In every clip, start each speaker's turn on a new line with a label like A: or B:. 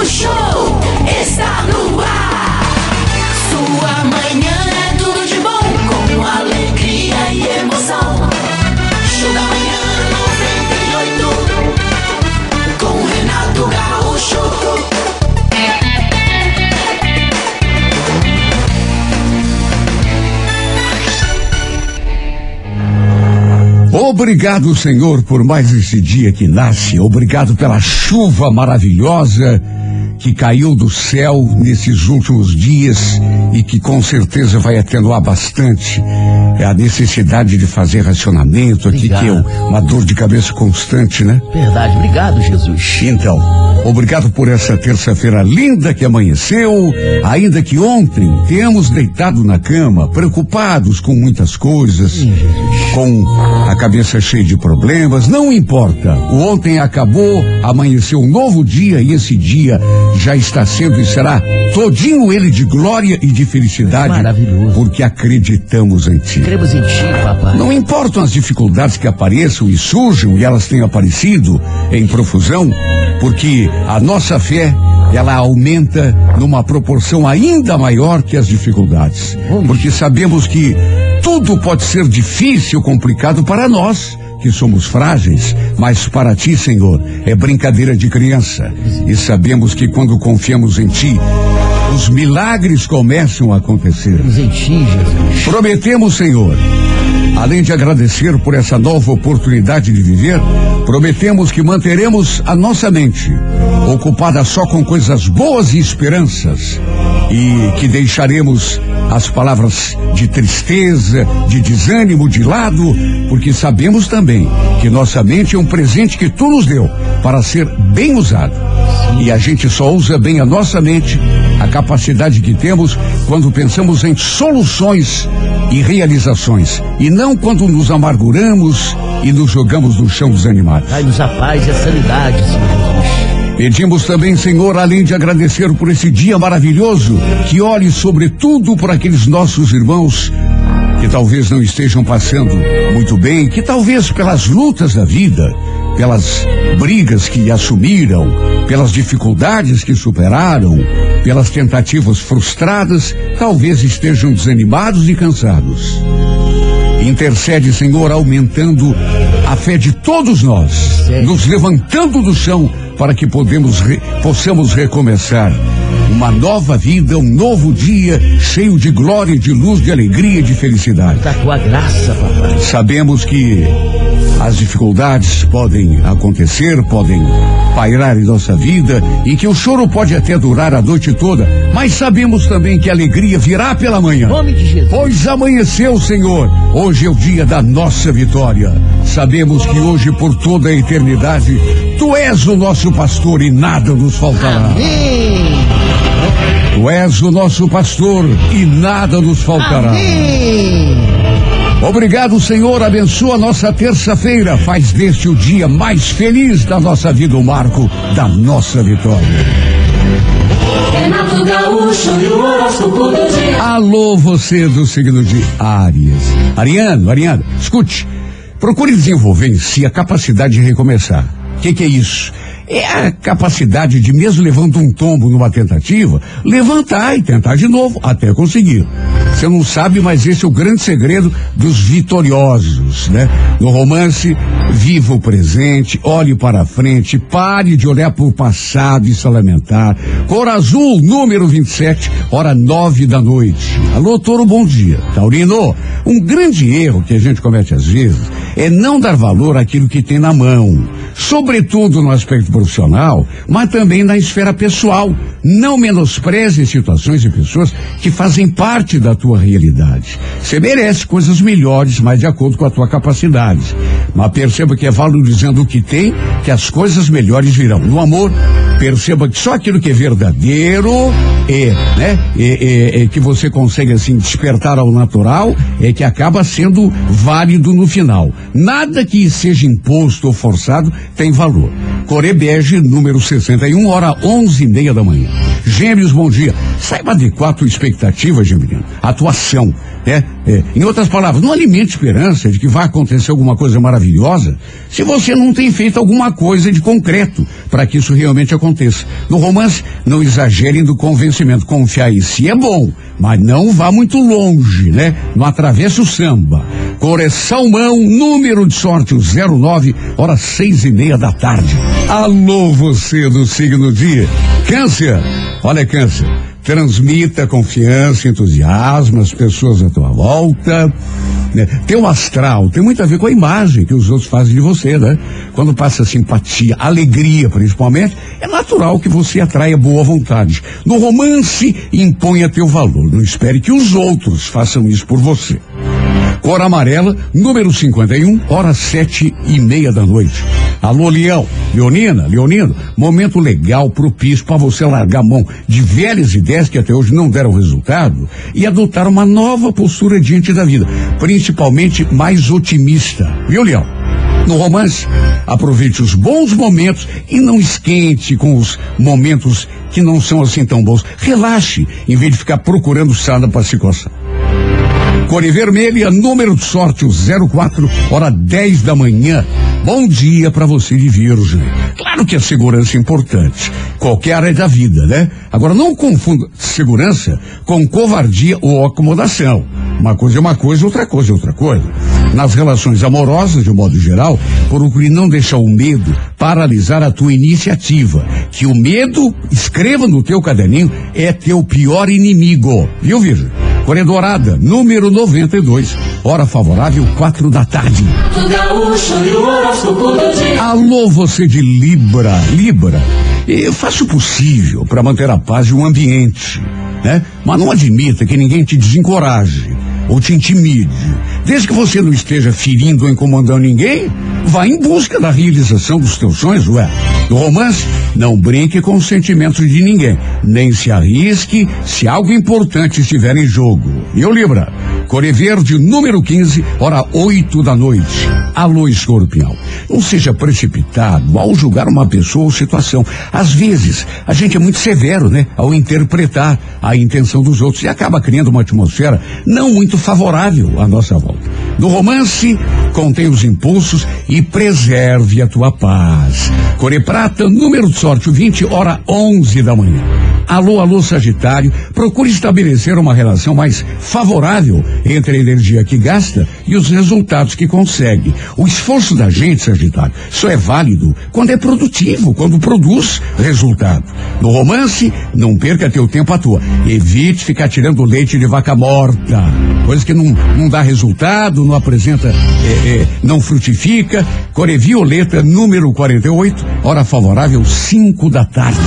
A: Gaúcho está no ar. Sua manhã é tudo de bom, com alegria e emoção. Show da manhã 98, com Renato Gaúcho.
B: Obrigado, Senhor, por mais esse dia que nasce. Obrigado pela chuva maravilhosa que caiu do céu nesses últimos dias e que com certeza vai atenuar bastante é a necessidade de fazer racionamento aqui, que é
C: Obrigado.
B: uma dor de cabeça constante, né?
C: Verdade, obrigado, Jesus.
B: Então, obrigado por essa terça-feira linda que amanheceu, ainda que ontem temos deitado na cama, preocupados com muitas coisas, com a cabeça cheia de problemas, não importa. O ontem acabou, amanheceu um novo dia e esse dia já está sendo e será todinho ele de glória e de felicidade,
C: Maravilhoso.
B: porque acreditamos em ti.
C: Cremos em ti, papai.
B: Não importam as dificuldades que apareçam e surjam, e elas têm aparecido em profusão, porque a nossa fé, ela aumenta numa proporção ainda maior que as dificuldades. Porque sabemos que tudo pode ser difícil, complicado para nós, que somos frágeis, mas para ti, Senhor, é brincadeira de criança. E sabemos que quando confiamos em ti, os milagres começam a acontecer. Prometemos, Senhor, além de agradecer por essa nova oportunidade de viver, prometemos que manteremos a nossa mente ocupada só com coisas boas e esperanças e que deixaremos as palavras de tristeza, de desânimo de lado, porque sabemos também que nossa mente é um presente que tu nos deu para ser bem usado. E a gente só usa bem a nossa mente, a capacidade que temos quando pensamos em soluções e realizações, e não quando nos amarguramos e nos jogamos no chão desanimados.
C: Dai-nos a paz e a sanidade, Senhor Jesus.
B: Pedimos também, Senhor, além de agradecer por esse dia maravilhoso, que olhe sobretudo por aqueles nossos irmãos que talvez não estejam passando muito bem, que talvez pelas lutas da vida, pelas brigas que assumiram, pelas dificuldades que superaram, pelas tentativas frustradas, talvez estejam desanimados e cansados. Intercede, Senhor, aumentando a fé de todos nós, nos levantando do chão para que podemos re- possamos recomeçar uma nova vida, um novo dia cheio de glória, de luz, de alegria, de felicidade.
C: Da tua graça, papai.
B: Sabemos que as dificuldades podem acontecer, podem pairar em nossa vida e que o choro pode até durar a noite toda, mas sabemos também que a alegria virá pela manhã.
C: Nome de Jesus.
B: Pois amanheceu, Senhor. Hoje é o dia da nossa vitória. Sabemos que hoje, por toda a eternidade, Tu és o nosso pastor e nada nos faltará.
C: Amém.
B: Tu és o nosso pastor e nada nos faltará.
C: Amém.
B: Obrigado, Senhor. Abençoa a nossa terça-feira. Faz deste o dia mais feliz da nossa vida, o marco da nossa vitória.
A: Renato Gaúcho e o horóscopo do dia.
B: Alô, você do signo de Áries. Ariano, Ariano, escute. Procure desenvolver em si a capacidade de recomeçar. Que, que é isso? É a capacidade de, mesmo levando um tombo numa tentativa, levantar e tentar de novo até conseguir. Você não sabe, mas esse é o grande segredo dos vitoriosos, né? No romance, viva o presente, olhe para frente, pare de olhar para o passado e se lamentar. Cor azul, número 27, hora nove da noite. Alô, Toro, bom dia. Taurino, um grande erro que a gente comete às vezes é não dar valor àquilo que tem na mão. Sobretudo no aspecto profissional, mas também na esfera pessoal. Não menospreze situações e pessoas que fazem parte da tua realidade. Você merece coisas melhores, mas de acordo com a tua capacidade. Mas perceba que é valorizando o que tem, que as coisas melhores virão. No amor, perceba que só aquilo que é verdadeiro é, né? É, é- é que você consegue assim despertar ao natural, é que acaba sendo válido no final. Nada que seja imposto ou forçado tem valor. Corebel Liege, número 61, hora onze e meia da manhã. Gêmeos, bom dia. Saiba adequar a tua expectativa, Geminiano. Atuação. É, é, em outras palavras, não alimente esperança de que vai acontecer alguma coisa maravilhosa se você não tem feito alguma coisa de concreto para que isso realmente aconteça. No romance, não exagerem do convencimento. Confiar em si é bom, mas não vá muito longe, né? Não atravesse o samba. Correção mão, número de sorte, o 09, hora seis e meia da tarde. Alô, você do signo dia. Câncer. Olha, câncer. Transmita confiança, entusiasmo às pessoas à tua volta. Né? Teu astral tem muito a ver com a imagem que os outros fazem de você, né? Quando passa simpatia, alegria principalmente, é natural que você atraia boa vontade. No romance, imponha teu valor. Não espere que os outros façam isso por você. Cor amarela, número 51, hora sete e meia da noite. Alô, Leão, Leonina, Leonino, momento legal, propício para você largar a mão de velhas ideias que até hoje não deram resultado e adotar uma nova postura diante da vida, principalmente mais otimista. Viu, Leão? No romance, aproveite os bons momentos e não esquente com os momentos que não são assim tão bons. Relaxe, em vez de ficar procurando sada para se coçar. Cor vermelha, número de sorte, o 04, hora 10 da manhã. Bom dia para você de Virgem. Claro que a segurança é importante. Qualquer área da vida, né? Agora não confunda segurança com covardia ou acomodação. Uma coisa é uma coisa, outra coisa é outra coisa. Nas relações amorosas, de um modo geral, procure não deixar o medo paralisar a tua iniciativa. Que o medo, escreva no teu caderninho, é teu pior inimigo. Viu, Virgem? Coré Dourada, número 92. Hora favorável, quatro da tarde. Alô, você de Libra. Libra, eu faço o possível para manter a paz e o ambiente, né? Mas não admita que ninguém te desencoraje ou te intimide. Desde que você não esteja ferindo ou incomodando ninguém, vá em busca da realização dos teus sonhos, ué. No romance, não brinque com os sentimentos de ninguém, nem se arrisque se algo importante estiver em jogo. E o Libra, Core Verde, número 15, hora 8 da noite. Alô, escorpião. Não seja precipitado ao julgar uma pessoa ou situação. Às vezes, a gente é muito severo, né? Ao interpretar a intenção dos outros e acaba criando uma atmosfera não muito favorável à nossa volta. Hall. No romance, contém os impulsos e preserve a tua paz. Core Prata, número de sorte, o 20, hora 11 da manhã. Alô, alô, Sagitário, procure estabelecer uma relação mais favorável entre a energia que gasta e os resultados que consegue. O esforço da gente, Sagitário, só é válido quando é produtivo, quando produz resultado. No romance, não perca teu tempo à toa. Evite ficar tirando leite de vaca morta. Coisa que não, não dá resultado, não apresenta, é, é, não frutifica. Core Violeta, número 48, hora favorável, 5 da tarde.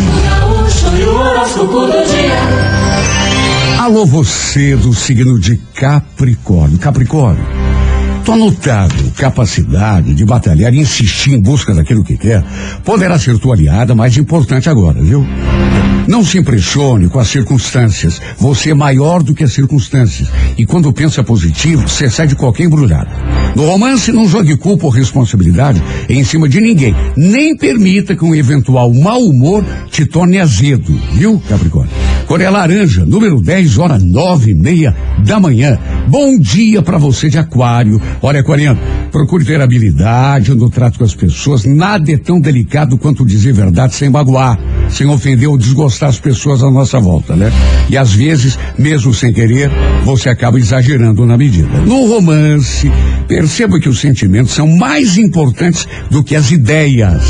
B: Alô, você do signo de Capricórnio. Capricórnio, tua notável capacidade de batalhar e insistir em busca daquilo que quer poderá ser tua aliada mais importante agora, viu? Não se impressione com as circunstâncias. Você é maior do que as circunstâncias. E quando pensa positivo, você sai de qualquer embrulhada. No romance, não jogue culpa ou responsabilidade em cima de ninguém. Nem permita que um eventual mau humor te torne azedo, viu, Capricórnio? Coreia Laranja, número 10, hora nove e meia da manhã. Bom dia para você de aquário. Olha, aquariano, procure ter habilidade no trato com as pessoas. Nada é tão delicado quanto dizer verdade sem magoar, sem ofender ou desgostar as pessoas à nossa volta, né? E às vezes, mesmo sem querer, você acaba exagerando na medida. No romance, perceba que os sentimentos são mais importantes do que as ideias.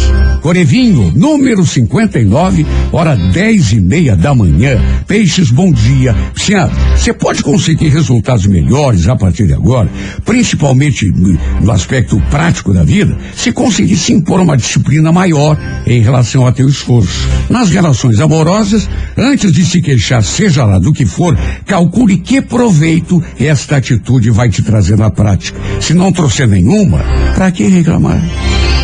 B: Corevinho, número 59, hora dez e meia da manhã. Peixes, bom dia. Senhora, você pode conseguir resultados melhores a partir de agora, principalmente no, no aspecto prático da vida, se conseguir se impor uma disciplina maior em relação a teu esforço. Nas relações amorosas, antes de se queixar, seja lá do que for, calcule que proveito esta atitude vai te trazer na prática. Se não trouxer nenhuma, para que reclamar?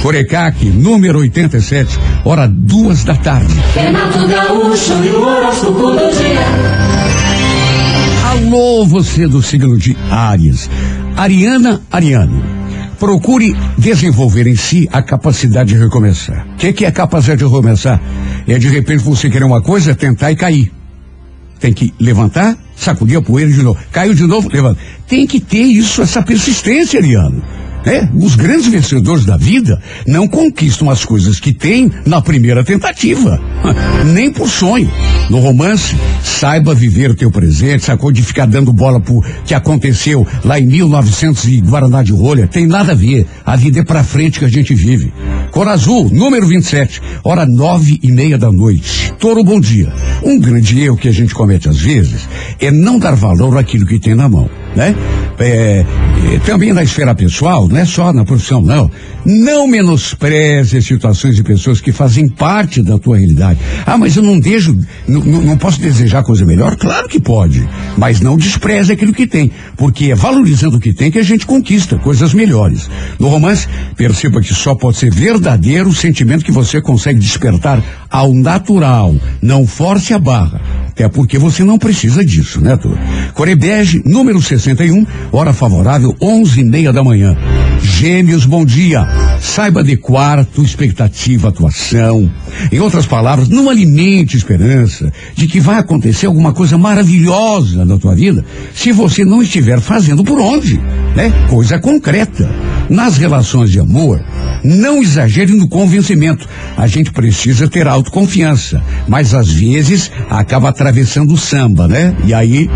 B: Corecaque, número 87, hora duas da tarde.
A: Renato Gaúcho e o horóscopo do dia.
B: Alô, você do signo de Áries. Ariana, Ariano. Procure desenvolver em si a capacidade de recomeçar. O que, que é capacidade de recomeçar? É de repente você querer uma coisa, tentar e cair. Tem que levantar, sacudir a poeira de novo. Caiu de novo, levanta. Tem que ter isso, essa persistência, Ariano. É, os grandes vencedores da vida não conquistam as coisas que têm na primeira tentativa, nem por sonho. No romance, saiba viver o teu presente, sacou de ficar dando bola pro que aconteceu lá em 1900 e Guaraná de Rolha, tem nada a ver. A vida é pra frente que a gente vive. Cor Azul, número 27, hora nove e meia da noite. Toro, bom dia. Um grande erro que a gente comete às vezes é não dar valor àquilo que tem na mão, né? É, é, também na esfera pessoal, não é só na profissão, não. Não menospreze situações de pessoas que fazem parte da tua realidade. Ah, mas eu não deixo, não, posso desejar coisa melhor? Claro que pode. Mas não despreze aquilo que tem. Porque é valorizando o que tem que a gente conquista coisas melhores. No romance, perceba que só pode ser verdadeiro o sentimento que você consegue despertar ao natural. Não force a barra. Até porque você não precisa disso, né, tu? Corebege, número 61, hora favorável, onze e meia da manhã. Gêmeos, bom dia. Saiba adequar a tua expectativa, atuação. Em outras palavras, não alimente esperança de que vai acontecer alguma coisa maravilhosa na tua vida se você não estiver fazendo por onde, né? Coisa concreta. Nas relações de amor, não exagere no convencimento. A gente precisa ter autoconfiança, mas às vezes acaba atravessando o samba, né? E aí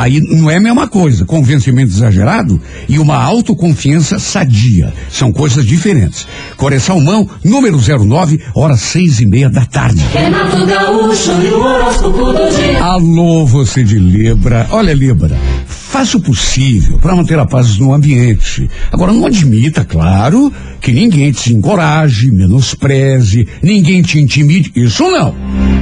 B: Aí não é a mesma coisa, convencimento exagerado e uma autoconfiança sadia. São coisas diferentes. Coreção Mão, número 09, horas seis e meia da tarde.
A: Renato Gaúcho e o horóscopo do dia.
B: Alô, você de Libra. Olha, Libra, faça o possível para manter a paz no ambiente. Agora, não admita, claro, que ninguém te encoraje, menospreze, ninguém te intimide. Isso não.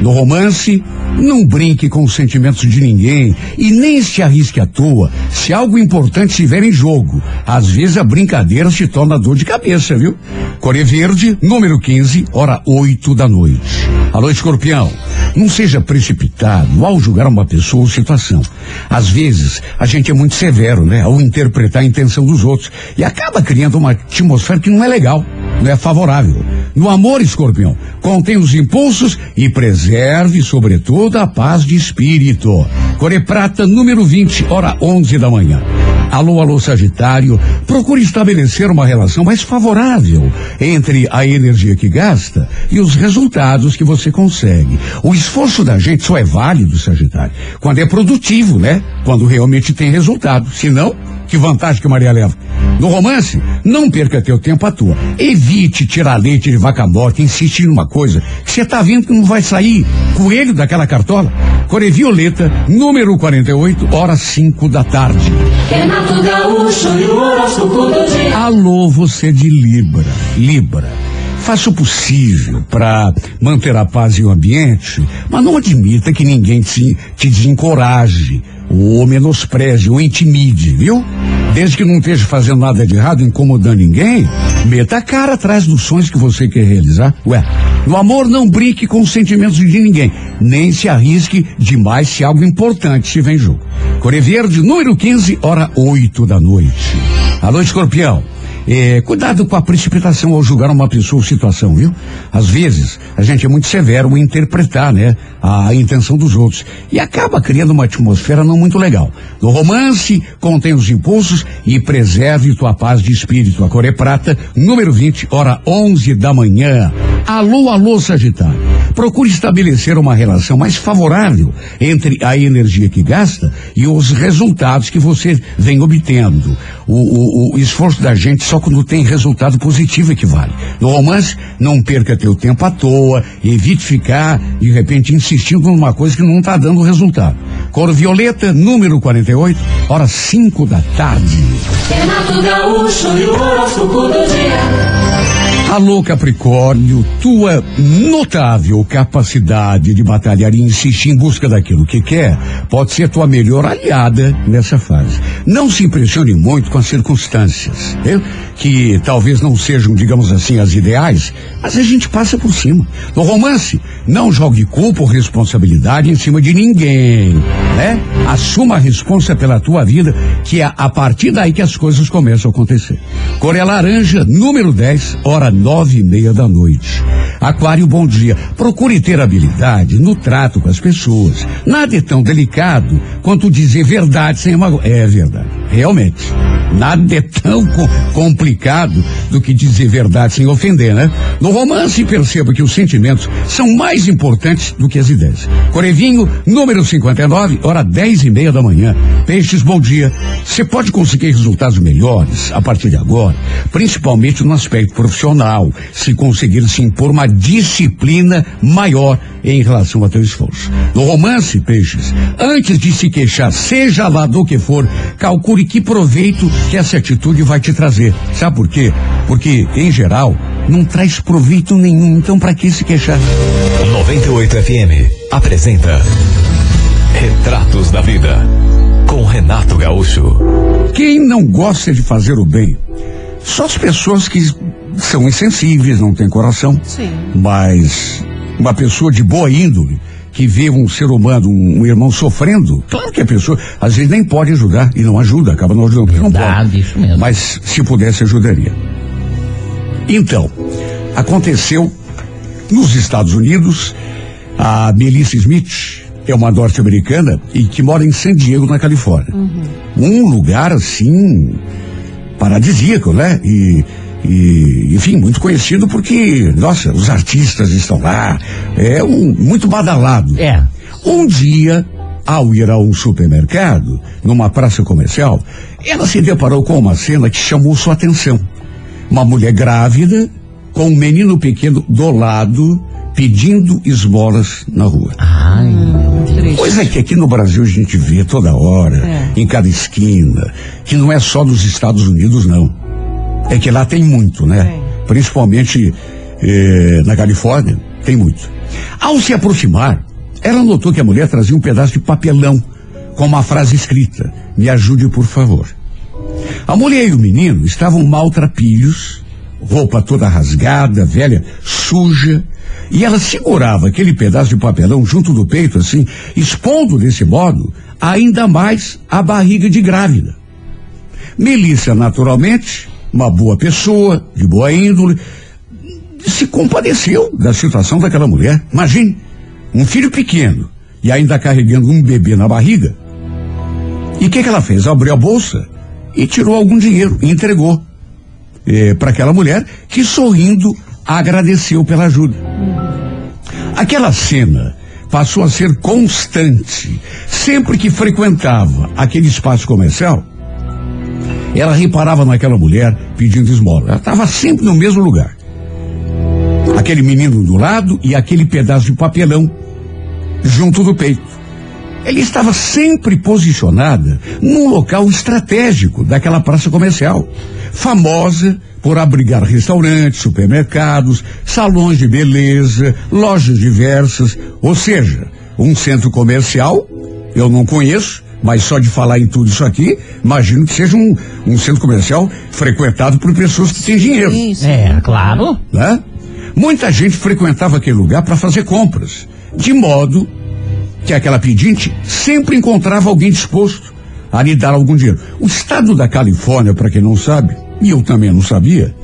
B: No romance, não brinque com os sentimentos de ninguém e nem se arrisque à toa se algo importante estiver em jogo. Às vezes a brincadeira se torna dor de cabeça, viu? Core Verde, número 15, hora 8 da noite. Alô, escorpião. Não seja precipitado ao julgar uma pessoa ou situação. Às vezes, a gente é muito severo, né? Ao interpretar a intenção dos outros. E acaba criando uma atmosfera que não é legal, é favorável. No amor, escorpião, contém os impulsos e preserve, sobretudo, a paz de espírito. Core Prata, número 20, hora 11 da manhã. Alô, alô, Sagitário, procure estabelecer uma relação mais favorável entre a energia que gasta e os resultados que você consegue. O esforço da gente só é válido, Sagitário, quando é produtivo, né? Quando realmente tem resultado. Se não, que vantagem que Maria leva. No romance, não perca teu tempo à toa. Evite tirar leite de vaca morta, insistir numa coisa que você tá vendo que não vai sair coelho daquela cartola. Core Violeta, número 48, horas 5 da tarde.
A: Renato Gaúcho e o horóscopo do dia.
B: Alô, você de Libra. Libra. Faça o possível para manter a paz e o ambiente, mas não admita que ninguém te, te desencoraje, ou menospreze, ou intimide, viu? Desde que não esteja fazendo nada de errado, incomodando ninguém, meta a cara atrás dos sonhos que você quer realizar. Ué, no amor não brinque com os sentimentos de ninguém, nem se arrisque demais se algo importante estiver em jogo. Core Verde, número 15, hora 8 da noite. Alô, escorpião. É, cuidado com a precipitação ao julgar uma pessoa ou situação, viu? Às vezes, a gente é muito severo em interpretar, né? A intenção dos outros. E acaba criando uma atmosfera não muito legal. No romance, contém os impulsos e preserve tua paz de espírito. A Core Prata, número 20, hora 11 da manhã. Alô, alô, Sagitário. Procure estabelecer uma relação mais favorável entre a energia que gasta e os resultados que você vem obtendo. O, o, o esforço da gente só quando tem resultado positivo é que vale. No romance, não perca teu tempo à toa, evite ficar, de repente, insistindo numa coisa que não está dando resultado. Cor Violeta, número 48, horas 5 da tarde.
A: Renato Gaúcho e o do dia.
B: Alô, Capricórnio, tua notável capacidade de batalhar e insistir em busca daquilo que quer pode ser tua melhor aliada nessa fase. Não se impressione muito com as circunstâncias, viu? que talvez não sejam, digamos assim, as ideais, mas a gente passa por cima. No romance, Não jogue culpa ou responsabilidade em cima de ninguém, né? Assuma a responsa pela tua vida, que é a partir daí que as coisas começam a acontecer. Coreia Laranja, número 10, hora nove e meia da noite. Aquário, bom dia. Procure ter habilidade no trato com as pessoas. Nada é tão delicado quanto dizer verdade sem mago... É verdade, realmente. Nada é tão co complicado do que dizer verdade sem ofender, né? No romance, perceba que os sentimentos são mais importantes do que as ideias. Corevinho, número 59, hora dez e meia da manhã. Peixes, bom dia. Você pode conseguir resultados melhores a partir de agora, principalmente no aspecto profissional, se conseguir se impor uma disciplina maior em relação ao teu esforço. No romance, peixes, antes de se queixar, seja lá do que for, calcule que proveito que essa atitude vai te trazer. Sabe por quê? Porque, em geral, não traz proveito nenhum, então para que se queixar?
D: 98 FM apresenta Retratos da Vida com Renato Gaúcho.
B: Quem não gosta de fazer o bem? Só as pessoas que são insensíveis, não têm coração.
E: Sim.
B: Mas uma pessoa de boa índole que vê um ser humano, um, um irmão sofrendo, claro que a pessoa às vezes nem pode ajudar e não ajuda, acaba não ajudando porque não
C: Verdade,
B: pode.
C: isso mesmo.
B: Mas se pudesse ajudaria. Então, aconteceu nos Estados Unidos, a Melissa Smith é uma norte-americana e que mora em San Diego, na Califórnia. Um lugar assim paradisíaco, né? E, e, enfim, muito conhecido porque, nossa, os artistas estão lá. É um muito badalado.
C: É.
B: Um dia, ao ir a um supermercado, numa praça comercial, ela se deparou com uma cena que chamou sua atenção. Uma mulher grávida, com um menino pequeno do lado, pedindo esmolas na rua.
C: Ai.
E: Triste.
B: Coisa que aqui no Brasil a gente vê toda hora,
E: É.
B: em cada esquina, que não é só dos Estados Unidos, não. É que lá tem muito, né? Principalmente eh, na Califórnia, tem muito. Ao se aproximar, ela notou que a mulher trazia um pedaço de papelão com uma frase escrita: Me ajude, por favor. A mulher e o menino estavam maltrapilhos, roupa toda rasgada, velha, suja, e ela segurava aquele pedaço de papelão junto do peito, assim, expondo desse modo ainda mais a barriga de grávida. Melissa, naturalmente, uma boa pessoa, de boa índole, se compadeceu da situação daquela mulher. Imagine, um filho pequeno e ainda carregando um bebê na barriga. E o que, que ela fez? Abriu a bolsa e tirou algum dinheiro e entregou para aquela mulher que, sorrindo, agradeceu pela ajuda. Aquela cena passou a ser constante. Sempre que frequentava aquele espaço comercial, ela reparava naquela mulher pedindo esmola. Ela estava sempre no mesmo lugar. Aquele menino do lado e aquele pedaço de papelão junto do peito. Ela estava sempre posicionada num local estratégico daquela praça comercial, famosa por abrigar restaurantes, supermercados, salões de beleza, lojas diversas, ou seja, um centro comercial. Eu não conheço, mas só de falar em tudo isso aqui, imagino que seja um, um centro comercial frequentado por pessoas que têm dinheiro
E: Sim, sim.
C: É, claro.
B: né? Muita gente frequentava aquele lugar para fazer compras, de modo que aquela pedinte sempre encontrava alguém disposto a lhe dar algum dinheiro. O estado da Califórnia, para quem não sabe, e eu também não sabia.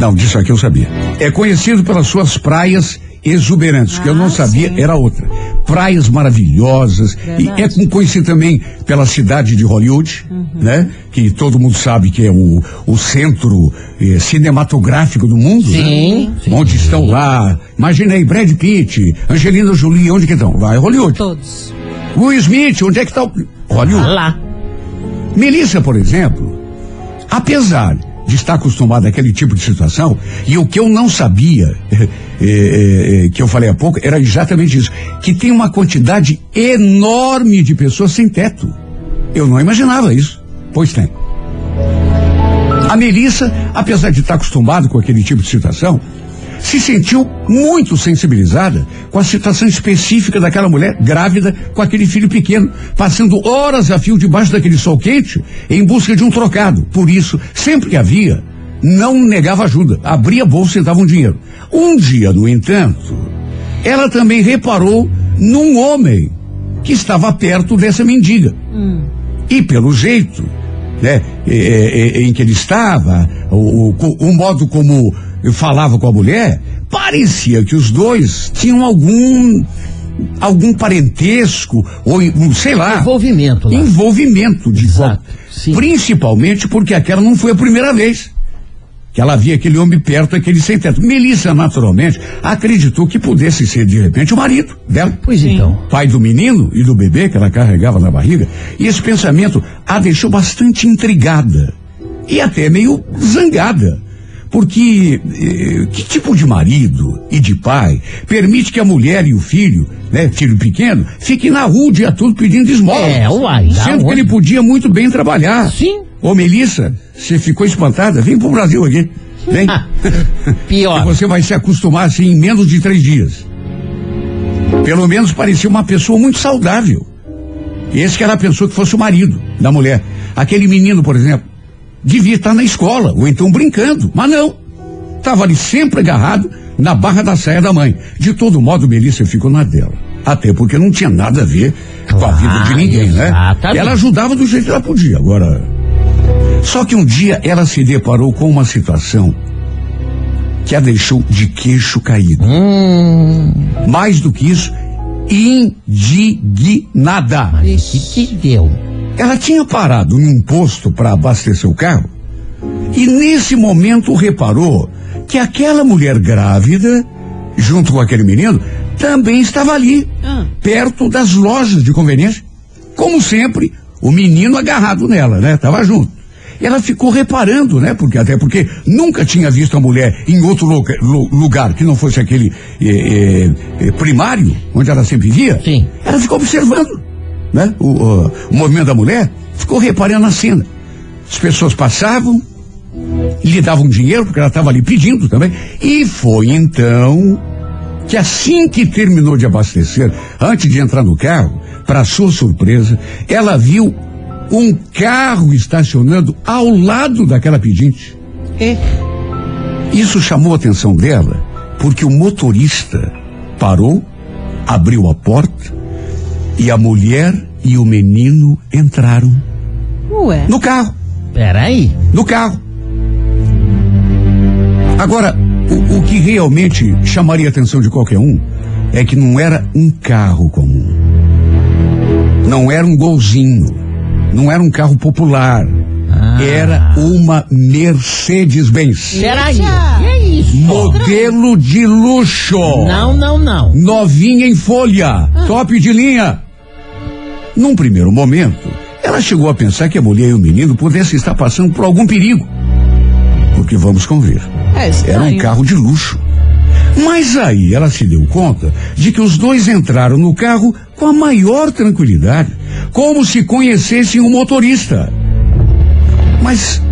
B: Não, disso aqui eu sabia. É conhecido pelas suas praias exuberantes, que eu não
E: Ah,
B: sabia
E: sim.
B: era outra. Praias maravilhosas e
E: Verdade.
B: é com- conhecido também pela cidade de Hollywood, né? Que todo mundo sabe que é o, o centro eh, cinematográfico do mundo,
C: Sim,
B: né?
C: sim.
B: Onde estão lá, imaginei Brad Pitt, Angelina Jolie, onde que estão? Vai Hollywood.
E: Todos.
B: Will Smith, onde é que está o Hollywood?
C: Tá lá.
B: Melissa, por exemplo, apesar de estar acostumada àquele tipo de situação, e o que eu não sabia, eh, eh, que eu falei há pouco, era exatamente isso, que tem uma quantidade enorme de pessoas sem teto. Eu não imaginava isso. Pois tem. A Melissa, apesar de estar acostumada com aquele tipo de situação, se sentiu muito sensibilizada com a situação específica daquela mulher grávida com aquele filho pequeno, passando horas a fio debaixo daquele sol quente em busca de um trocado. Por isso, sempre que havia não negava ajuda, abria bolsa e dava um dinheiro. Um dia, no entanto, ela também reparou num homem que estava perto dessa mendiga. E pelo jeito, né, é, é, é, em que ele estava, o, o, o modo como falava com a mulher, parecia que os dois tinham algum algum parentesco ou sei lá,
C: Envolvimento lá.
B: envolvimento de
C: Exato, sim.
B: principalmente porque aquela não foi a primeira vez que ela via aquele homem perto, aquele sem teto. Melissa, naturalmente, acreditou que pudesse ser, de repente, o marido dela.
C: Pois então.
B: Pai do menino e do bebê que ela carregava na barriga. E esse pensamento a deixou bastante intrigada e até meio zangada. Porque eh, que tipo de marido e de pai permite que a mulher e o filho, né, filho pequeno, fiquem na rua o dia todo pedindo esmola?
C: É, uai,
B: Sendo que ele podia muito bem trabalhar.
C: Sim.
B: Ô Melissa, você ficou espantada? Vem pro Brasil aqui. Vem.
C: Pior.
B: E você vai se acostumar assim em menos de três dias. Pelo menos parecia uma pessoa muito saudável. Esse que ela pensou que fosse o marido da mulher. Aquele menino, por exemplo, devia estar na escola, ou então brincando, mas não. Estava ali sempre agarrado na barra da saia da mãe. De todo modo, Melissa ficou na dela. Até porque não tinha nada a ver com a vida de ninguém, né?
C: exatamente.
B: Ela ajudava do jeito que ela podia. Agora. Só que um dia ela se deparou com uma situação que a deixou de queixo caído.
C: Hum,
B: Mais do que isso, indignada.
C: o que que deu?
B: Ela tinha parado num posto para abastecer o carro e nesse momento reparou que aquela mulher grávida, junto com aquele menino, também estava ali, perto das lojas de conveniência. Como sempre, o menino agarrado nela, né? Tava junto. Ela ficou reparando, né? Porque até porque nunca tinha visto a mulher em outro loca- lu- lugar que não fosse aquele eh, eh, eh, primário, onde ela sempre via.
C: Sim.
B: Ela ficou observando, né? O, o- o movimento da mulher, ficou reparando na cena. As pessoas passavam, lhe davam dinheiro, porque ela estava ali pedindo também. E foi então que assim que terminou de abastecer, antes de entrar no carro, para sua surpresa, ela viu um carro estacionando ao lado daquela pedinte. Isso chamou a atenção dela, porque o motorista parou, abriu a porta e a mulher e o menino entraram
E: Ué.
B: no carro,
C: Peraí.
B: no carro. Agora, o, o que realmente chamaria a atenção de qualquer um é que não era um carro comum. Não era um golzinho. Não era um carro popular.
C: Ah.
B: Era uma Mercedes-Benz.
C: Peraí. Que é isso?
B: Modelo de luxo.
C: Não, não, não.
B: Novinha em folha. Top de linha. Num primeiro momento, ela chegou a pensar que a mulher e o menino pudessem estar passando por algum perigo. Porque vamos convir.
E: É.
B: Era um carro de luxo. Mas aí ela se deu conta de que os dois entraram no carro com a maior tranquilidade, como se conhecessem o motorista. Mas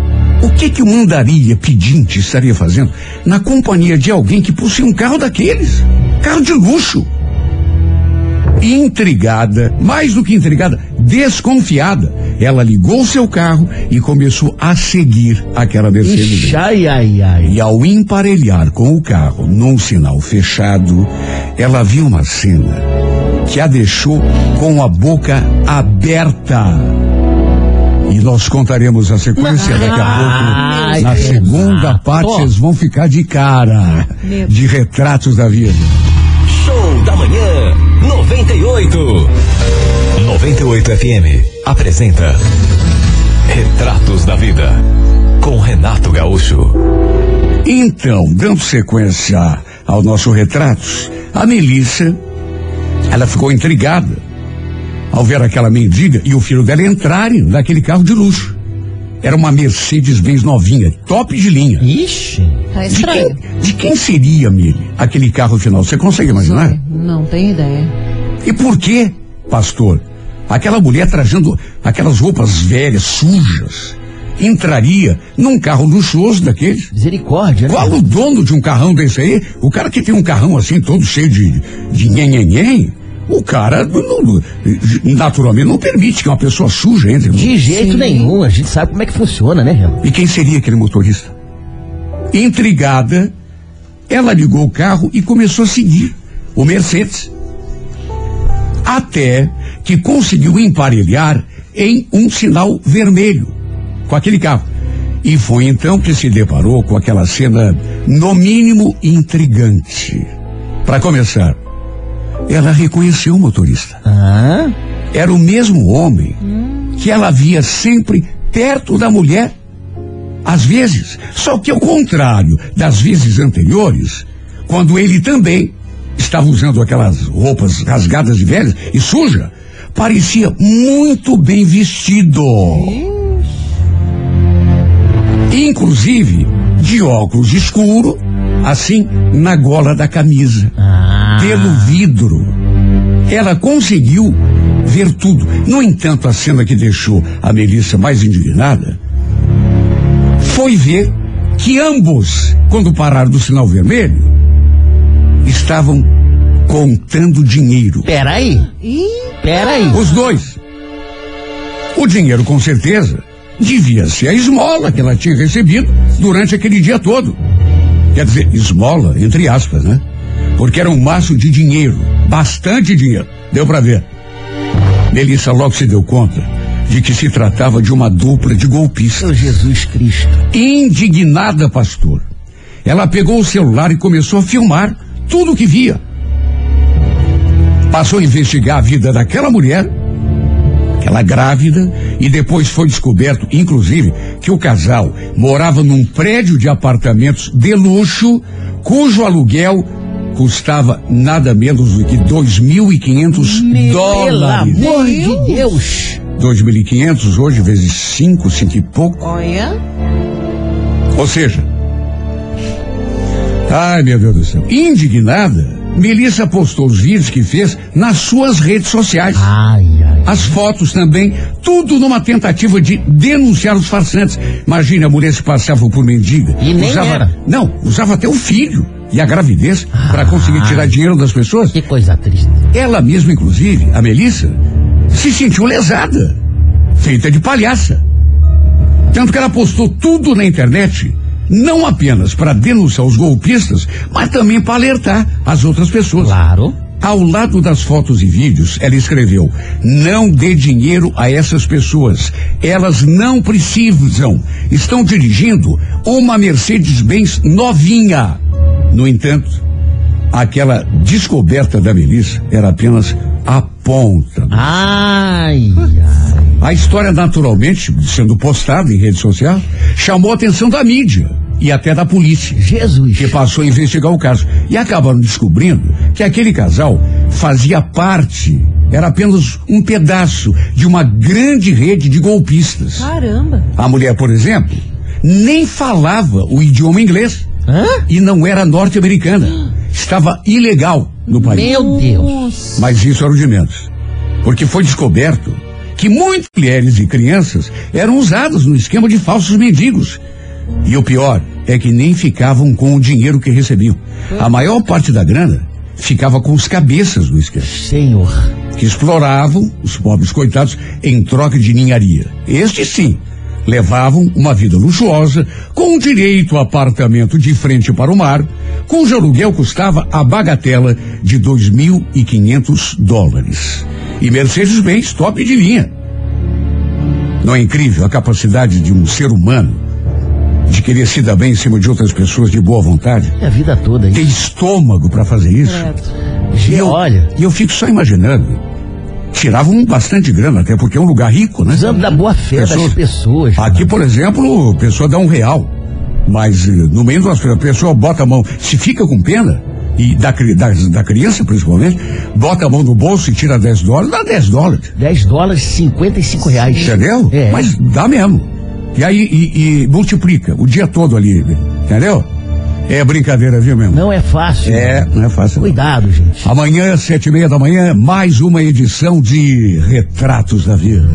B: o que que o mandaria pedinte estaria fazendo na companhia de alguém que possui um carro daqueles? Carro de luxo. Intrigada, mais do que intrigada, desconfiada, ela ligou seu carro e começou a seguir aquela Mercedes.
C: Ixi, ai, ai, ai.
B: E ao emparelhar com o carro num sinal fechado, ela viu uma cena que a deixou com a boca aberta. E nós contaremos a sequência daqui a pouco.
C: Ai,
B: Na segunda parte, vocês vão ficar de cara de retratos da vida.
D: Show da Manhã 98. 98 FM apresenta Retratos da Vida com Renato Gaúcho.
B: Então, dando sequência ao nosso retratos, a Melissa, ela ficou intrigada ao ver aquela mendiga e o filho dela entrarem naquele carro de luxo. Era uma Mercedes-Benz novinha, top de linha.
C: Ixi.
E: Tá
B: De
E: estranho.
B: quem, de quem seria, Mili, aquele carro final? Você consegue imaginar?
E: Não tenho ideia.
B: E por que, pastor, aquela mulher trajando aquelas roupas velhas, sujas, entraria num carro luxuoso daqueles?
C: Misericórdia, né?
B: Qual o dono de um carrão desse aí? O cara que tem um carrão assim, todo cheio de, de nhenhenhen, o cara não- naturalmente não permite que uma pessoa suja entre.
C: De jeito nenhum. A gente sabe como é que funciona, né, Renan?
B: E quem seria aquele motorista? Intrigada, ela ligou o carro e começou a seguir o Mercedes. Até que conseguiu emparelhar em um sinal vermelho com aquele carro. E foi então que se deparou com aquela cena, no mínimo, intrigante. Para começar, ela reconheceu o motorista.
C: Ah,
B: Era o mesmo homem que ela via sempre perto da mulher. Às vezes, só que ao contrário das vezes anteriores, quando ele também estava usando aquelas roupas rasgadas e velhas e suja, parecia muito bem vestido. Inclusive de óculos escuro, assim na gola da camisa,
C: ah.
B: pelo vidro. Ela conseguiu ver tudo. No entanto, a cena que deixou a Melissa mais indignada foi ver que ambos, quando pararam do sinal vermelho, estavam contando dinheiro.
C: Peraí, peraí.
B: Os dois. O dinheiro, com certeza, devia ser a esmola que ela tinha recebido durante aquele dia todo. Quer dizer, esmola, entre aspas, né? Porque era um maço de dinheiro, bastante dinheiro. Deu pra ver. Melissa logo se deu conta de que se tratava de uma dupla de golpistas.
C: Meu Jesus Cristo.
B: Indignada, pastor. Ela pegou o celular e começou a filmar tudo o que via. Passou a investigar a vida daquela mulher, aquela grávida, e depois foi descoberto, inclusive, que o casal morava num prédio de apartamentos de luxo, cujo aluguel custava nada menos do que 2.500
C: Pelo
B: dólares.
C: amor de Deus.
B: 2.500 hoje vezes 5, 5 e pouco.
E: olha.
B: Ou seja, ai meu Deus do céu, indignada, Melissa postou os vídeos que fez nas suas redes sociais.
C: Ai, ai.
B: As fotos também, tudo numa tentativa de denunciar os farsantes. Imagina, a mulher se passava por mendiga.
C: E nem
B: usava,
C: era.
B: Não, usava até o filho e a gravidez para conseguir tirar dinheiro das pessoas.
C: Que coisa triste.
B: Ela mesma, inclusive, a Melissa, se sentiu lesada, feita de palhaça. Tanto que ela postou tudo na internet, não apenas para denunciar os golpistas, mas também para alertar as outras pessoas.
C: Claro.
B: Ao lado das fotos e vídeos, ela escreveu: Não dê dinheiro a essas pessoas. Elas não precisam. Estão dirigindo uma Mercedes-Benz novinha. No entanto, aquela descoberta da Melissa era apenas a ponta.
C: Ai, ai.
B: A história, naturalmente, sendo postada em rede social, chamou a atenção da mídia e até da polícia
C: Jesus.
B: que passou a investigar o caso. E acabaram descobrindo que aquele casal fazia parte, era apenas um pedaço de uma grande rede de golpistas.
E: Caramba.
B: A mulher, por exemplo, nem falava o idioma inglês
C: Hã?
B: e não era norte-americana. Estava ilegal no país.
C: Meu Deus.
B: Mas isso era o de menos. Porque foi descoberto que muitas mulheres e crianças eram usadas no esquema de falsos mendigos. E o pior é que nem ficavam com o dinheiro que recebiam. A maior parte da grana ficava com os cabeças do esquema,
C: Senhor.
B: que exploravam os pobres coitados em troca de ninharia. Estes sim levavam uma vida luxuosa, com direito a apartamento de frente para o mar, cujo aluguel custava a bagatela de 2.500 dólares. E Mercedes-Benz top de linha. Não é incrível a capacidade de um ser humano de querer se dar bem em cima de outras pessoas de boa vontade?
C: E a vida toda
B: Ter
C: aí.
B: estômago para fazer isso?
E: Credo.
B: E eu,
C: Olha,
B: e eu fico só imaginando. Tiravam bastante grana, até porque é um lugar rico, né?
C: usando da boa fé das
B: Pessoas-
C: pessoas.
B: Aqui, por exemplo, a pessoa dá um real. Mas eh, no meio das a pessoa bota a mão, se fica com pena, e da, da, da criança principalmente, bota a mão no bolso e tira 10 dólares, dá 10 dólares.
C: 10 dólares, 55 reais.
B: Entendeu?
C: É.
B: Mas dá mesmo. E aí e, e multiplica o dia todo ali, entendeu? É brincadeira, viu mesmo?
C: Não é fácil.
B: É, não é fácil. não.
C: Cuidado, gente.
B: Amanhã, sete e meia da manhã, mais uma edição de Retratos da Vida.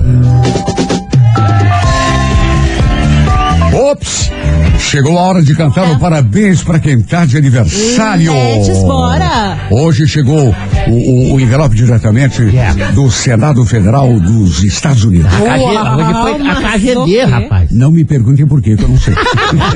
B: Ops! Chegou a hora de cantar o parabéns para quem tá de aniversário.
E: Letes, bora.
B: Hoje chegou o, o- o envelope diretamente
C: Yeah.
B: do Senado Federal dos Estados Unidos.
C: A KG, hoje foi a
E: mas o
C: KGB,
E: quê?
C: rapaz.
B: Não me perguntem por quê, que eu não sei.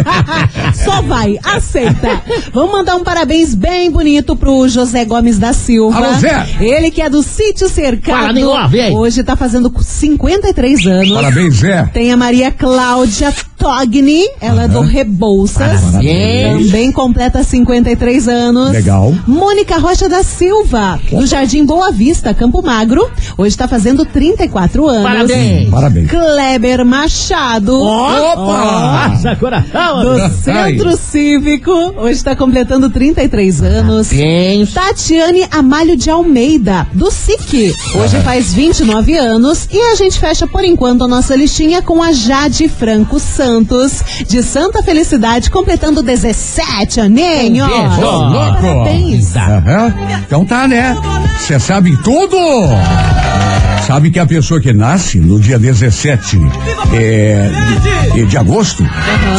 E: Só vai, aceita. Vamos mandar um parabéns bem bonito pro José Gomes da Silva.
B: Alô, Zé.
E: Ele que é do Sítio Cercado.
C: Fala, vem.
E: Hoje tá fazendo 53 anos.
B: Parabéns, Zé.
E: Tem a Maria Cláudia Togni, ela é do Rebouças.
C: Parabéns.
E: Também completa 53 anos.
B: Legal.
E: Mônica Rocha da Silva, do Jardim Boa Vista, Campo Magro. Hoje está fazendo 34 anos.
C: Parabéns.
B: Parabéns.
E: Kleber Machado.
B: Opa!
C: Nossa, coração.
E: Do Centro Cívico, hoje está completando 33 anos.
C: Parabéns.
E: Tatiane Amalho de Almeida, do SIC. Hoje faz 29 anos. E a gente fecha, por enquanto, a nossa listinha com a Jade Franco Santos, de Santa Felicidade, completando 17 aninhos.
C: Um.
B: Ô, louco!
E: Parabéns.
B: Aham. Então tá, né? Você sabe tudo! Sabe que a pessoa que nasce no dia 17 é, de, de agosto,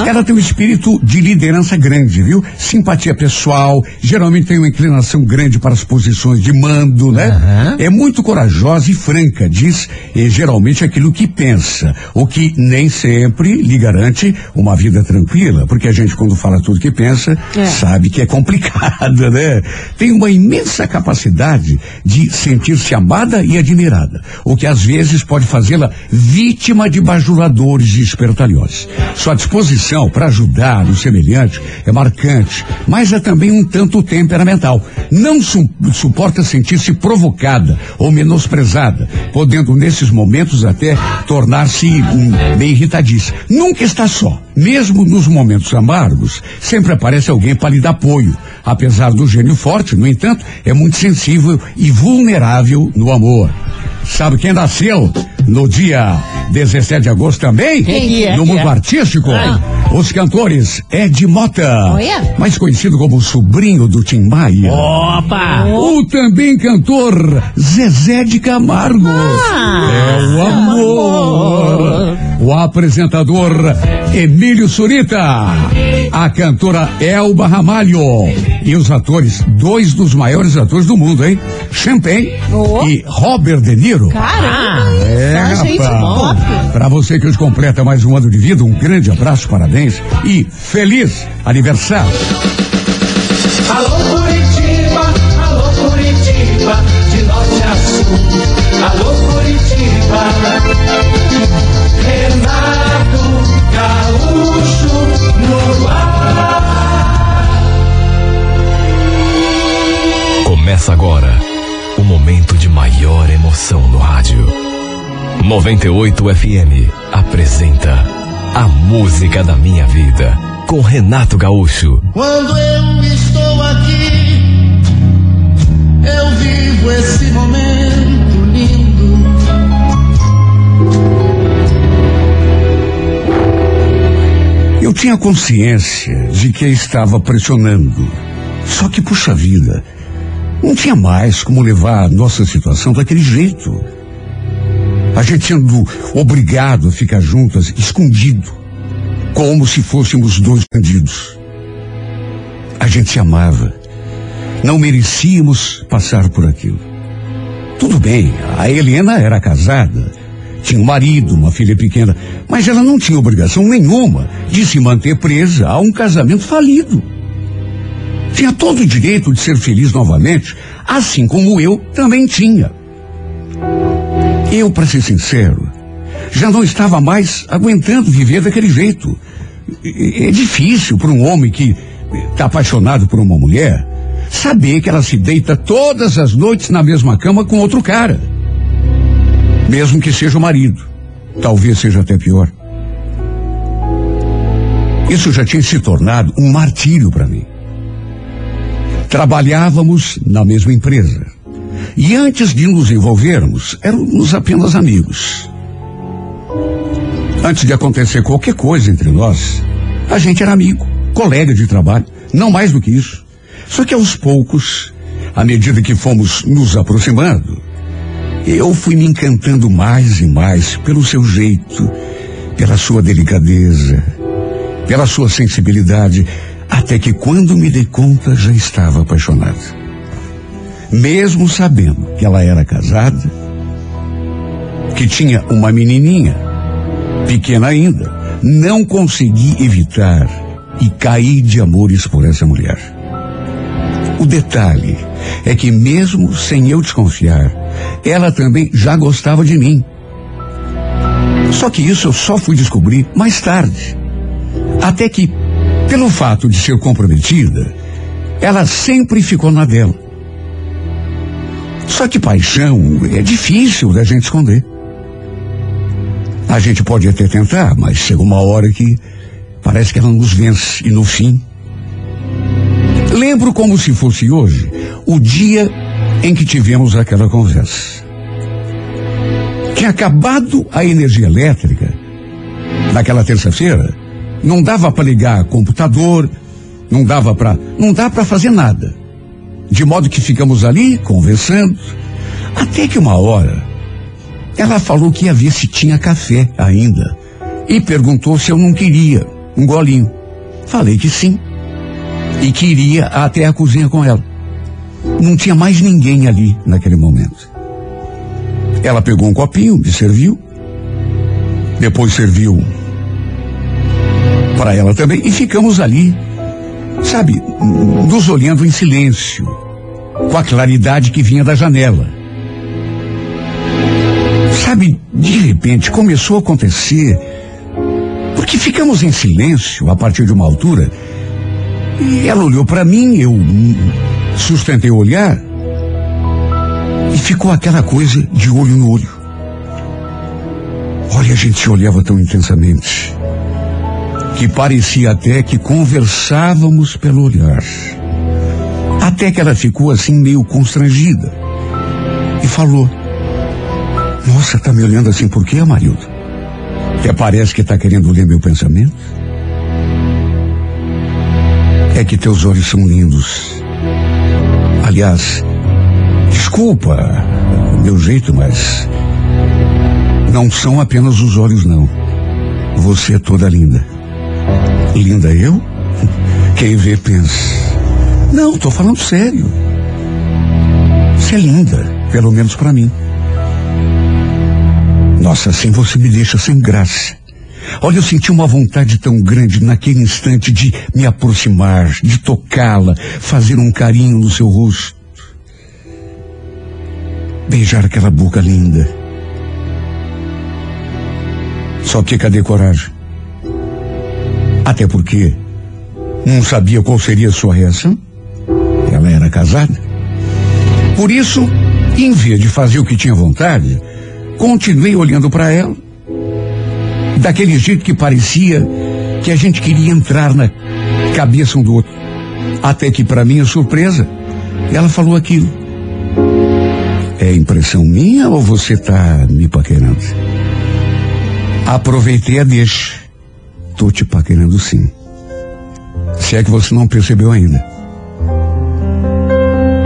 B: ela tem um espírito de liderança grande, viu? Simpatia pessoal, geralmente tem uma inclinação grande para as posições de mando, né?
C: Aham.
B: É muito corajosa e franca, diz eh, geralmente aquilo que pensa, o que nem sempre lhe garante uma vida tranquila, porque a gente quando fala tudo que pensa,
E: É.
B: sabe que é complicado, né? Tem uma imensa capacidade de sentir-se amada e admirada, o que às vezes pode fazê-la vítima de bajuladores e espertalhões. Sua disposição para ajudar o semelhante é marcante, mas é também um tanto temperamental. Não su- suporta sentir-se provocada ou menosprezada, podendo nesses momentos até tornar-se hum, bem irritadiça. Nunca está só. Mesmo nos momentos amargos, sempre aparece alguém para lhe dar apoio. Apesar do gênio forte, no entanto, é muito sensível e vulnerável no amor. Sabe quem nasceu no dia 17 de agosto também?
C: Quem que é?
B: No mundo artístico?
C: Ah.
B: Os cantores Ed Mota,
E: Olha.
B: mais conhecido como sobrinho do Tim Maia.
C: Opa.
B: O também cantor Zezé de Camargo. é o amor. O apresentador Emílio Surita. A cantora Elba Ramalho. E os atores, dois dos maiores atores do mundo, hein? Champagne
E: Oh.
B: e Robert De Niro.
E: Caramba,
B: É,
E: gente top.
B: Pra você que hoje completa mais um ano de vida, um grande abraço, parabéns e feliz aniversário.
F: Alô Curitiba, alô Curitiba, de norte a sul. Alô Curitiba,
D: Começa agora o momento de maior emoção no rádio. 98 FM apresenta A Música da Minha Vida com Renato Gaúcho.
G: Quando eu estou aqui, eu vivo esse momento lindo.
B: Eu tinha consciência de que estava pressionando. Só que, puxa vida, não tinha mais como levar a nossa situação daquele jeito. A gente sendo obrigado a ficar juntas, escondido, como se fôssemos dois bandidos. A gente se amava. Não merecíamos passar por aquilo. Tudo bem, a Helena era casada, tinha um marido, uma filha pequena, mas ela não tinha obrigação nenhuma de se manter presa a um casamento falido. Tinha todo o direito de ser feliz novamente, assim como eu também tinha. Eu, para ser sincero, já não estava mais aguentando viver daquele jeito. É é difícil para um homem que está apaixonado por uma mulher saber que ela se deita todas as noites na mesma cama com outro cara. Mesmo que seja o marido. Talvez seja até pior. Isso já tinha se tornado um martírio para mim. Trabalhávamos na mesma empresa. E antes de nos envolvermos, éramos apenas amigos. Antes de acontecer qualquer coisa entre nós, a gente era amigo, colega de trabalho, não mais do que isso. Só que aos poucos, à medida que fomos nos aproximando, eu fui me encantando mais e mais pelo seu jeito, pela sua delicadeza, pela sua sensibilidade, até que quando me dei conta já estava apaixonado. mesmo sabendo que ela era casada, que tinha uma menininha, pequena ainda, não consegui evitar e cair de amores por essa mulher. O detalhe é que, mesmo sem eu desconfiar, ela também já gostava de mim. Só que isso eu só fui descobrir mais tarde. Até que, pelo fato de ser comprometida, ela sempre ficou na dela. Só que paixão é difícil da gente esconder. A gente pode até tentar, mas chega uma hora que parece que ela nos vence e no fim. Lembro como se fosse hoje o dia em que tivemos aquela conversa. Tinha acabado a energia elétrica naquela terça-feira. Não dava para ligar computador, não dava para, não dá para fazer nada. De modo que ficamos ali conversando, até que uma hora ela falou que ia ver se tinha café ainda e perguntou se eu não queria um golinho. Falei que sim e que iria até a cozinha com ela. Não tinha mais ninguém ali naquele momento. Ela pegou um copinho, me serviu, depois serviu para ela também e ficamos ali, sabe, nos olhando em silêncio, com a claridade que vinha da janela. Sabe, de repente começou a acontecer, porque ficamos em silêncio a partir de uma altura, e ela olhou para mim, eu sustentei o olhar, e ficou aquela coisa de olho no olho. Olha, a gente se olhava tão intensamente que parecia até que conversávamos pelo olhar. Até que ela ficou assim meio constrangida e falou: Nossa, tá me olhando assim por quê, Amarildo? Até parece que tá querendo ler meu pensamento. É que teus olhos são lindos. Aliás, desculpa o meu jeito, mas não são apenas os olhos, não. Você é toda linda. Linda eu? Quem vê pensa. Não, tô falando sério. Você é linda, pelo menos para mim. Nossa, assim você me deixa sem graça. Olha, eu senti uma vontade tão grande naquele instante de me aproximar, de tocá-la, fazer um carinho no seu rosto. Beijar aquela boca linda. Só que cadê coragem? Até porque não sabia qual seria sua reação. Ela era casada. Por isso, em vez de fazer o que tinha vontade, continuei olhando para ela, daquele jeito que parecia que a gente queria entrar na cabeça um do outro. Até que, para minha surpresa, ela falou aquilo. É impressão minha ou você tá me paquerando? Aproveitei a deixa. Tô te paquerando sim. Se é que você não percebeu ainda.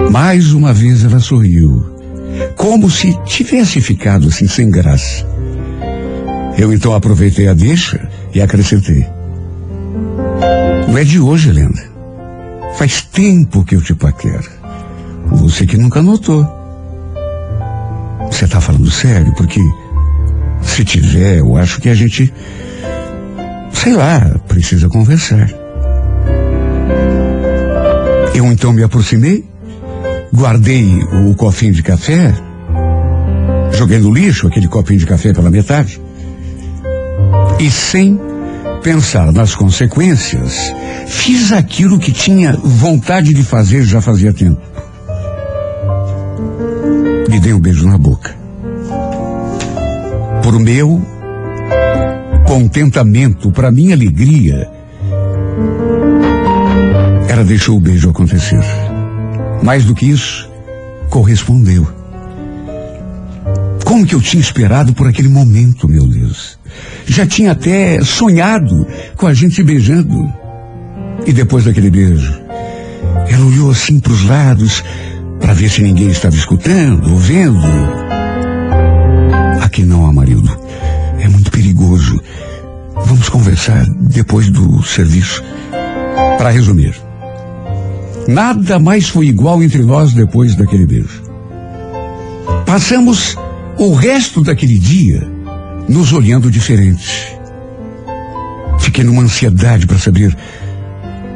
B: Mais uma vez ela sorriu, como se tivesse ficado assim sem graça. Eu então aproveitei a deixa e acrescentei. Não é de hoje, Helena. Faz tempo que eu te paquero. Você que nunca notou. Você tá falando sério? Porque se tiver, eu acho que a gente, sei lá, precisa conversar. Eu então me aproximei, guardei o copinho de café, joguei no lixo aquele copinho de café pela metade, e sem pensar nas consequências, fiz aquilo que tinha vontade de fazer já fazia tempo. Me dei um beijo na boca. Por meu contentamento, para minha alegria, ela deixou o beijo acontecer. Mais do que isso, correspondeu. Como que eu tinha esperado por aquele momento, meu Deus? Já tinha até sonhado com a gente beijando. E depois daquele beijo, ela olhou assim para os lados para ver se ninguém estava escutando ou vendo. Aqui não, Amarildo. Perigoso. Vamos conversar depois do serviço. Para resumir, Nada mais foi igual entre nós depois daquele beijo. Passamos o resto daquele dia nos olhando diferente. Fiquei numa ansiedade para saber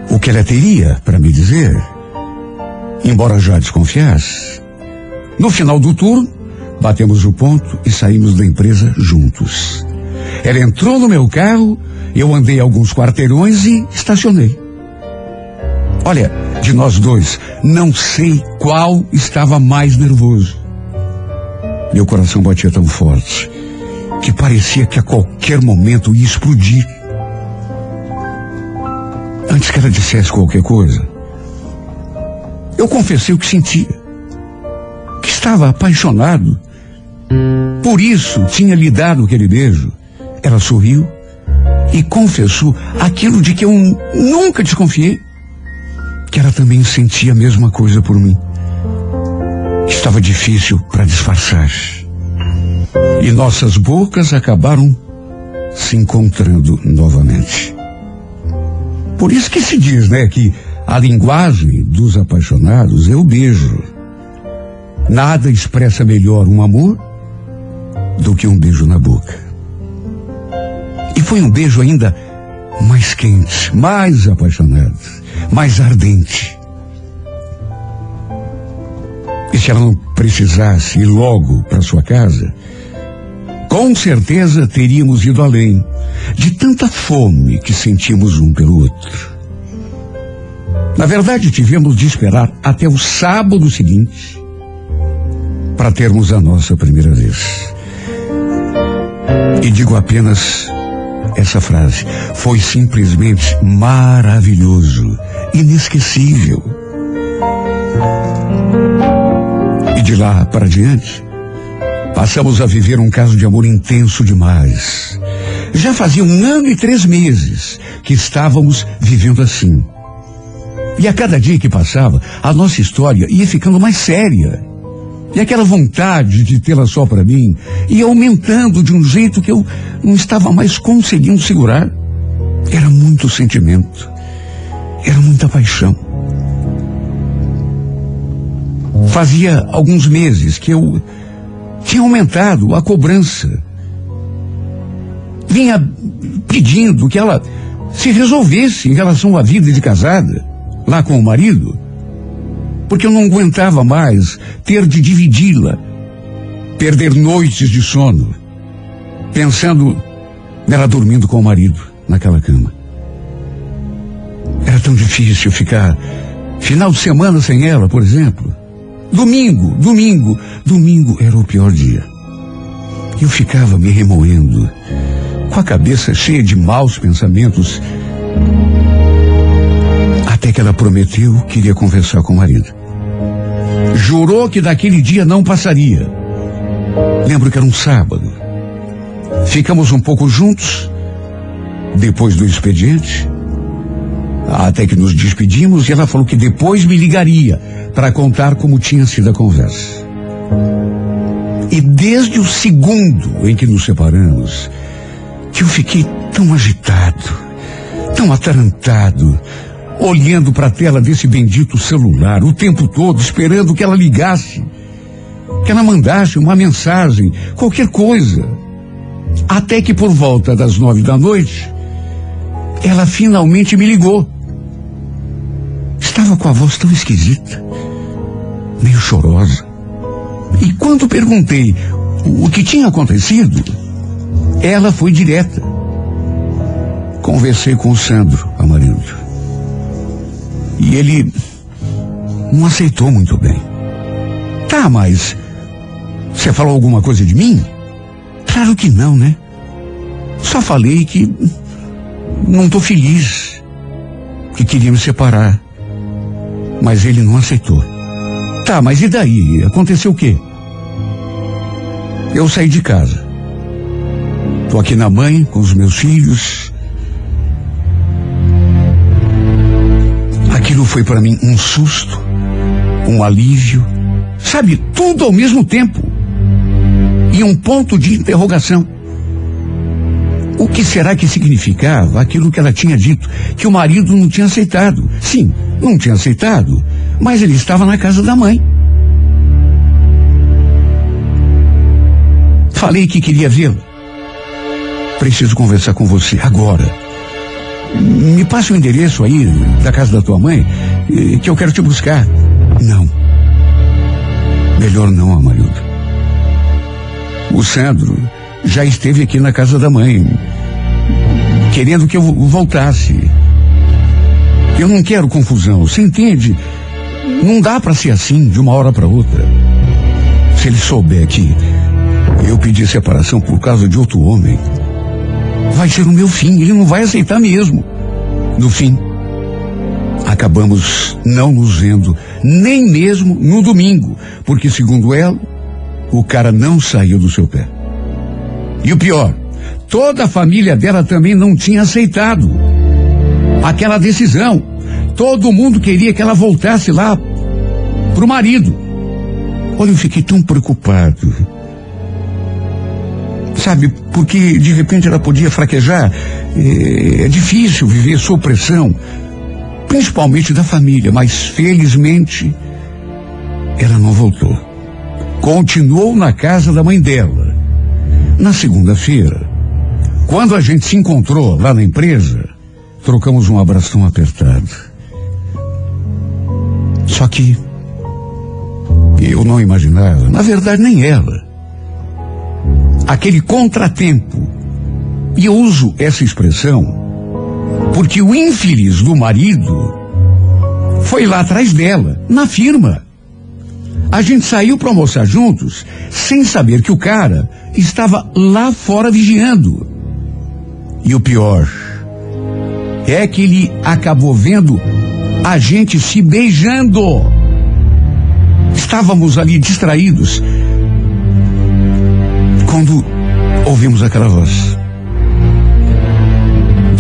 B: o que ela teria para me dizer. Embora já desconfiasse. No final do turno, batemos o ponto e saímos da empresa juntos. Ela entrou no meu carro, eu andei alguns quarteirões e estacionei. Olha, de nós dois, não sei qual estava mais nervoso. Meu coração batia tão forte que parecia que a qualquer momento ia explodir. Antes que ela dissesse qualquer coisa, eu confessei o que sentia. Que estava apaixonado. Por isso tinha lhe dado aquele beijo. Ela sorriu e confessou aquilo de que eu nunca desconfiei. Que ela também sentia a mesma coisa por mim. Estava difícil para disfarçar. E nossas bocas acabaram se encontrando novamente. Por isso que se diz, né, que a linguagem dos apaixonados é o beijo. Nada expressa melhor um amor do que um beijo na boca. E foi um beijo ainda mais quente, mais apaixonado, mais ardente. E se ela não precisasse ir logo para sua casa, com certeza teríamos ido além, de tanta fome que sentimos um pelo outro. Na verdade, tivemos de esperar até o sábado seguinte para termos a nossa primeira vez. E digo apenas essa frase. Foi simplesmente maravilhoso, inesquecível. E de lá para diante, passamos a viver um caso de amor intenso demais. Já fazia um ano e três meses que estávamos vivendo assim. E a cada dia que passava, a nossa história ia ficando mais séria. E aquela vontade de tê-la só para mim ia aumentando de um jeito que eu não estava mais conseguindo segurar. Era muito sentimento. Era muita paixão. Fazia alguns meses que eu tinha aumentado a cobrança. Vinha pedindo que ela se resolvesse em relação à vida de casada, lá com o marido, porque eu não aguentava mais ter de dividi-la, perder noites de sono, pensando nela dormindo com o marido naquela cama. Era tão difícil ficar final de semana sem ela, por exemplo. Domingo, domingo, domingo era o pior dia. Eu ficava me remoendo, com a cabeça cheia de maus pensamentos, até que ela prometeu que iria conversar com o marido. Jurou que daquele dia não passaria. Lembro que era um sábado. Ficamos um pouco juntos, depois do expediente, até que nos despedimos e ela falou que depois me ligaria para contar como tinha sido a conversa. E desde o segundo em que nos separamos, que eu fiquei tão agitado, tão atarantado, olhando para a tela desse bendito celular o tempo todo, esperando que ela ligasse, que ela mandasse uma mensagem, qualquer coisa. Até que por volta das nove da noite, ela finalmente me ligou. Estava com a voz tão esquisita, meio chorosa. E quando perguntei o que tinha acontecido, ela foi direta. Conversei com o Sandro Amarildo. E ele não aceitou muito bem. Tá, mas você falou alguma coisa de mim? Claro que não, né? Só falei que não tô feliz, que queria me separar. Mas ele não aceitou. Tá, mas e daí? Aconteceu o quê? Eu saí de casa. Tô aqui na mãe, com os meus filhos. Aquilo foi para mim um susto, um alívio, sabe, tudo ao mesmo tempo. E um ponto de interrogação. O que será que significava aquilo que ela tinha dito? Que o marido não tinha aceitado. Sim, não tinha aceitado, mas ele estava na casa da mãe. Falei que queria vê-la. Preciso conversar com você agora. Me passe o endereço aí da casa da tua mãe, eh, que eu quero te buscar. Não. Melhor não, Amarildo. O Sandro já esteve aqui na casa da mãe, querendo que eu voltasse. Eu não quero confusão, você entende? Não dá para ser assim de uma hora para outra. Se ele souber que eu pedi separação por causa de outro homem, vai ser o meu fim, ele não vai aceitar mesmo. No fim, acabamos não nos vendo, nem mesmo no domingo, porque segundo ela, o cara não saiu do seu pé. E o pior, toda a família dela também não tinha aceitado aquela decisão. Todo mundo queria que ela voltasse lá pro marido. Olha, eu fiquei tão preocupado. Sabe, porque de repente ela podia fraquejar. É, é difícil viver sob pressão, principalmente da família, mas felizmente ela não voltou. Continuou na casa da mãe dela. Na segunda-feira, quando a gente se encontrou lá na empresa, trocamos um abração apertado. Só que eu não imaginava, na verdade nem ela, aquele contratempo. E eu uso essa expressão porque o infeliz do marido foi lá atrás dela, na firma. A gente saiu para almoçar juntos, sem saber que o cara estava lá fora vigiando. E o pior é que ele acabou vendo a gente se beijando. Estávamos ali distraídos quando ouvimos aquela voz.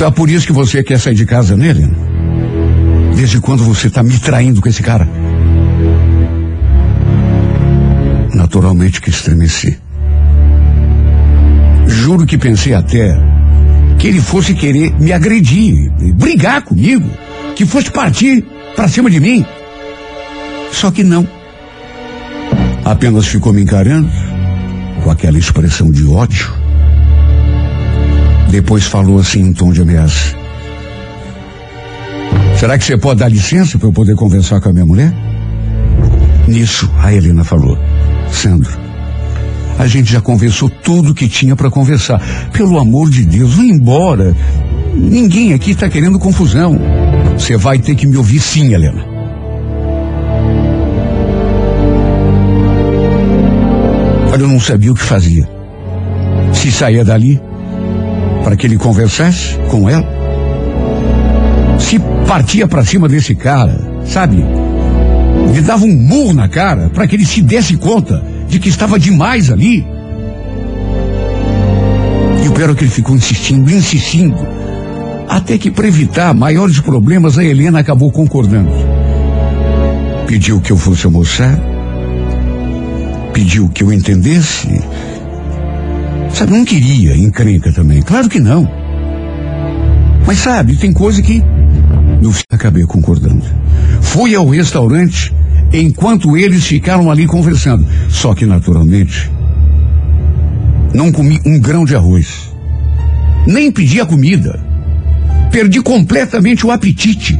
B: É por isso que você quer sair de casa, Helena? Desde quando você está me traindo com esse cara? Naturalmente que estremeci. Juro que pensei até que ele fosse querer me agredir, brigar comigo, que fosse partir para cima de mim. Só que não. Apenas ficou me encarando com aquela expressão de ódio. Depois falou assim em tom de ameaça. Será que você pode dar licença para eu poder conversar com a minha mulher? Nisso, a Helena falou: Sandro, a gente já conversou tudo que tinha para conversar. Pelo amor de Deus, vá embora. Ninguém aqui está querendo confusão. Você vai ter que me ouvir sim, Helena. Eu não sabia o que fazia. Se saía dali para que ele conversasse com ela. Se partia para cima desse cara, sabe? Lhe dava um murro na cara para que ele se desse conta de que estava demais ali. E o pior é que ele ficou insistindo, insistindo, até que para evitar maiores problemas a Helena acabou concordando. Pediu que eu fosse almoçar, pediu que eu entendesse. Sabe, não queria encrenca também, claro que não. Mas sabe, tem coisa que no fim acabei concordando. Fui ao restaurante enquanto eles ficaram ali conversando. Só que, naturalmente, não comi um grão de arroz. Nem pedi a comida. Perdi completamente o apetite.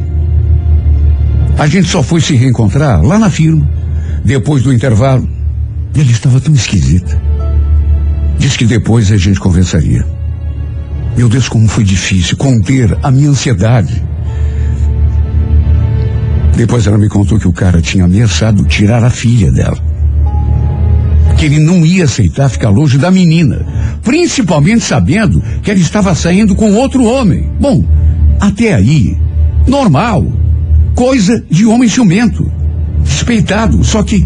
B: A gente só foi se reencontrar lá na firma, depois do intervalo. Ele estava tão esquisita. Diz que depois a gente conversaria. Meu Deus, como foi difícil conter a minha ansiedade. Depois ela me contou que o cara tinha ameaçado tirar a filha dela. Que ele não ia aceitar ficar longe da menina, principalmente sabendo que ela estava saindo com outro homem. Bom, até aí, normal, coisa de homem ciumento, despeitado. Só que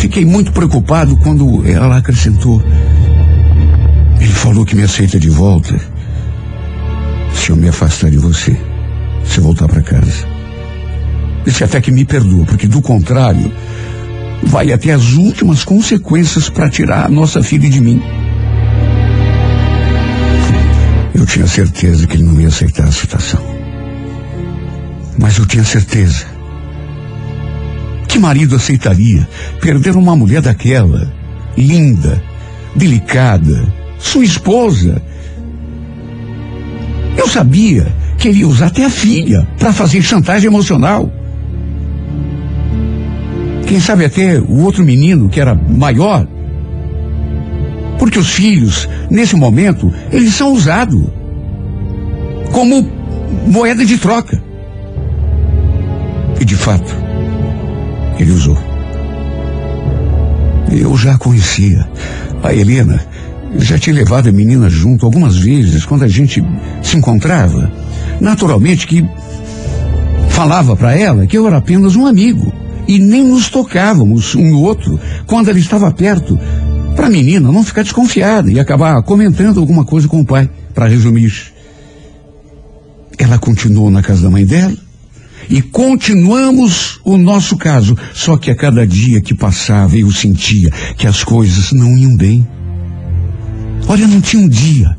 B: fiquei muito preocupado quando ela acrescentou. Ele falou que me aceita de volta se eu me afastar de você, se eu voltar para casa. Disse até que me perdoa, porque do contrário, vai até as últimas consequências para tirar a nossa filha de mim. Eu tinha certeza que ele não ia aceitar a situação. Mas eu tinha certeza. Marido aceitaria perder uma mulher daquela, linda, delicada, sua esposa? Eu sabia que ele ia usar até a filha para fazer chantagem emocional. Quem sabe até o outro menino que era maior. Porque os filhos, nesse momento, eles são usados como moeda de troca. E de fato, ele usou. Eu já conhecia. A Helena já tinha levado a menina junto algumas vezes quando a gente se encontrava. Naturalmente que falava para ela que eu era apenas um amigo e nem nos tocávamos um no outro quando ela estava perto, para a menina não ficar desconfiada e acabar comentando alguma coisa com o pai, para resumir. Ela continuou na casa da mãe dela e continuamos o nosso caso, só que a cada dia que passava eu sentia que as coisas não iam bem. Olha, não tinha um dia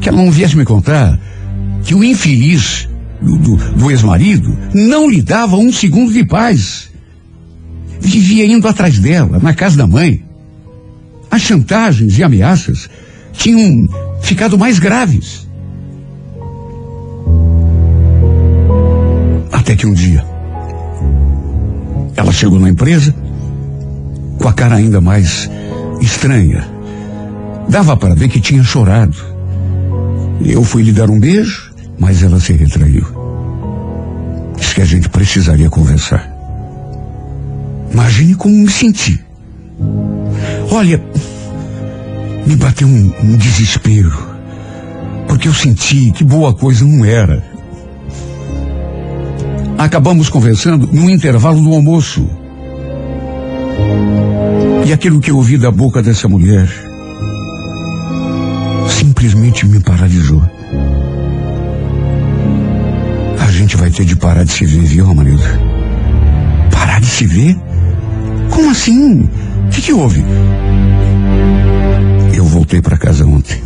B: que ela não viesse me contar que o infeliz do, do, do ex-marido não lhe dava um segundo de paz. Vivia indo atrás dela, na casa da mãe. As chantagens e ameaças tinham ficado mais graves. Até que um dia, ela chegou na empresa com a cara ainda mais estranha. Dava para ver que tinha chorado. Eu fui lhe dar um beijo, mas ela se retraiu. Disse que a gente precisaria conversar. Imagine como me senti. Olha, me bateu um, um desespero. Porque eu senti que boa coisa não era. Acabamos conversando no intervalo do almoço. E aquilo que eu ouvi da boca dessa mulher simplesmente me paralisou. A gente vai ter de parar de se ver, viu, marido? Parar de se ver? Como assim? O que, que houve? Eu voltei para casa ontem.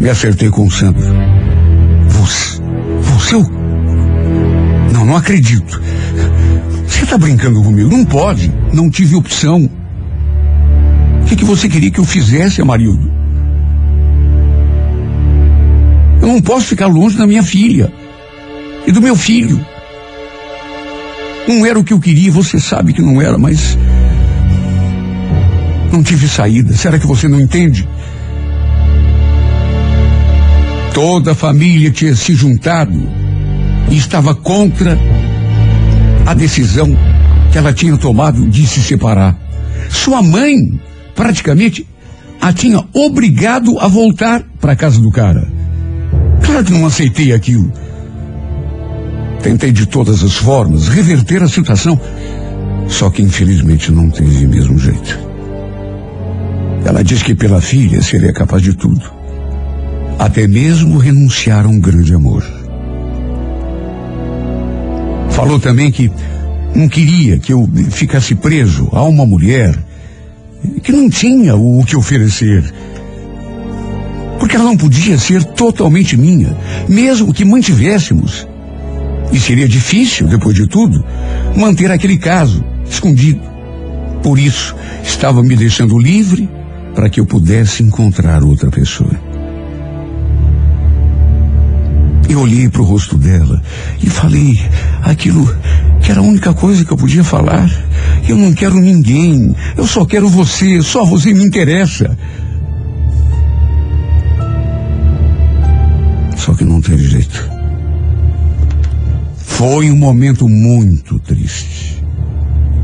B: Me acertei com o Sandro. Você. Você? eu- Não, não acredito. Você tá brincando comigo? Não pode. Não tive opção. O que, que você queria que eu fizesse, Amarildo? Eu não posso ficar longe da minha filha e do meu filho. Não era o que eu queria, você sabe que não era, mas. Não tive saída. Será que você não entende? Toda a família tinha se juntado e estava contra a decisão que ela tinha tomado de se separar. Sua mãe, praticamente, a tinha obrigado a voltar para a casa do cara. Claro que não aceitei aquilo. Tentei de todas as formas reverter a situação, só que infelizmente não teve mesmo jeito. Ela disse que pela filha seria capaz de tudo, até mesmo renunciar a um grande amor. Falou também que não queria que eu ficasse preso a uma mulher que não tinha o que oferecer. Porque ela não podia ser totalmente minha, mesmo que mantivéssemos. E seria difícil, depois de tudo, manter aquele caso escondido. Por isso, estava me deixando livre para que eu pudesse encontrar outra pessoa. Eu olhei para o rosto dela e falei aquilo que era a única coisa que eu podia falar. Eu não quero ninguém, eu só quero você, só você me interessa. Só que não teve jeito. Foi um momento muito triste.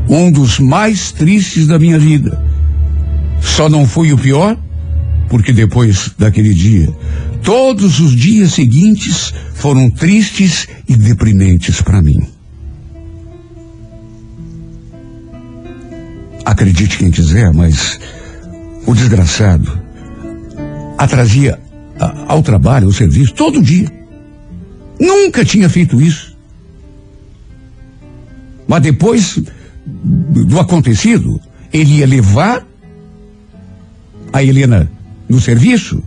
B: Um dos mais tristes da minha vida. Só não foi o pior, porque depois daquele dia, todos os dias seguintes foram tristes e deprimentes para mim. Acredite quem quiser, mas o desgraçado atrasia ao trabalho, ao serviço, todo dia. Nunca tinha feito isso. Mas depois do acontecido, ele ia levar a Helena no serviço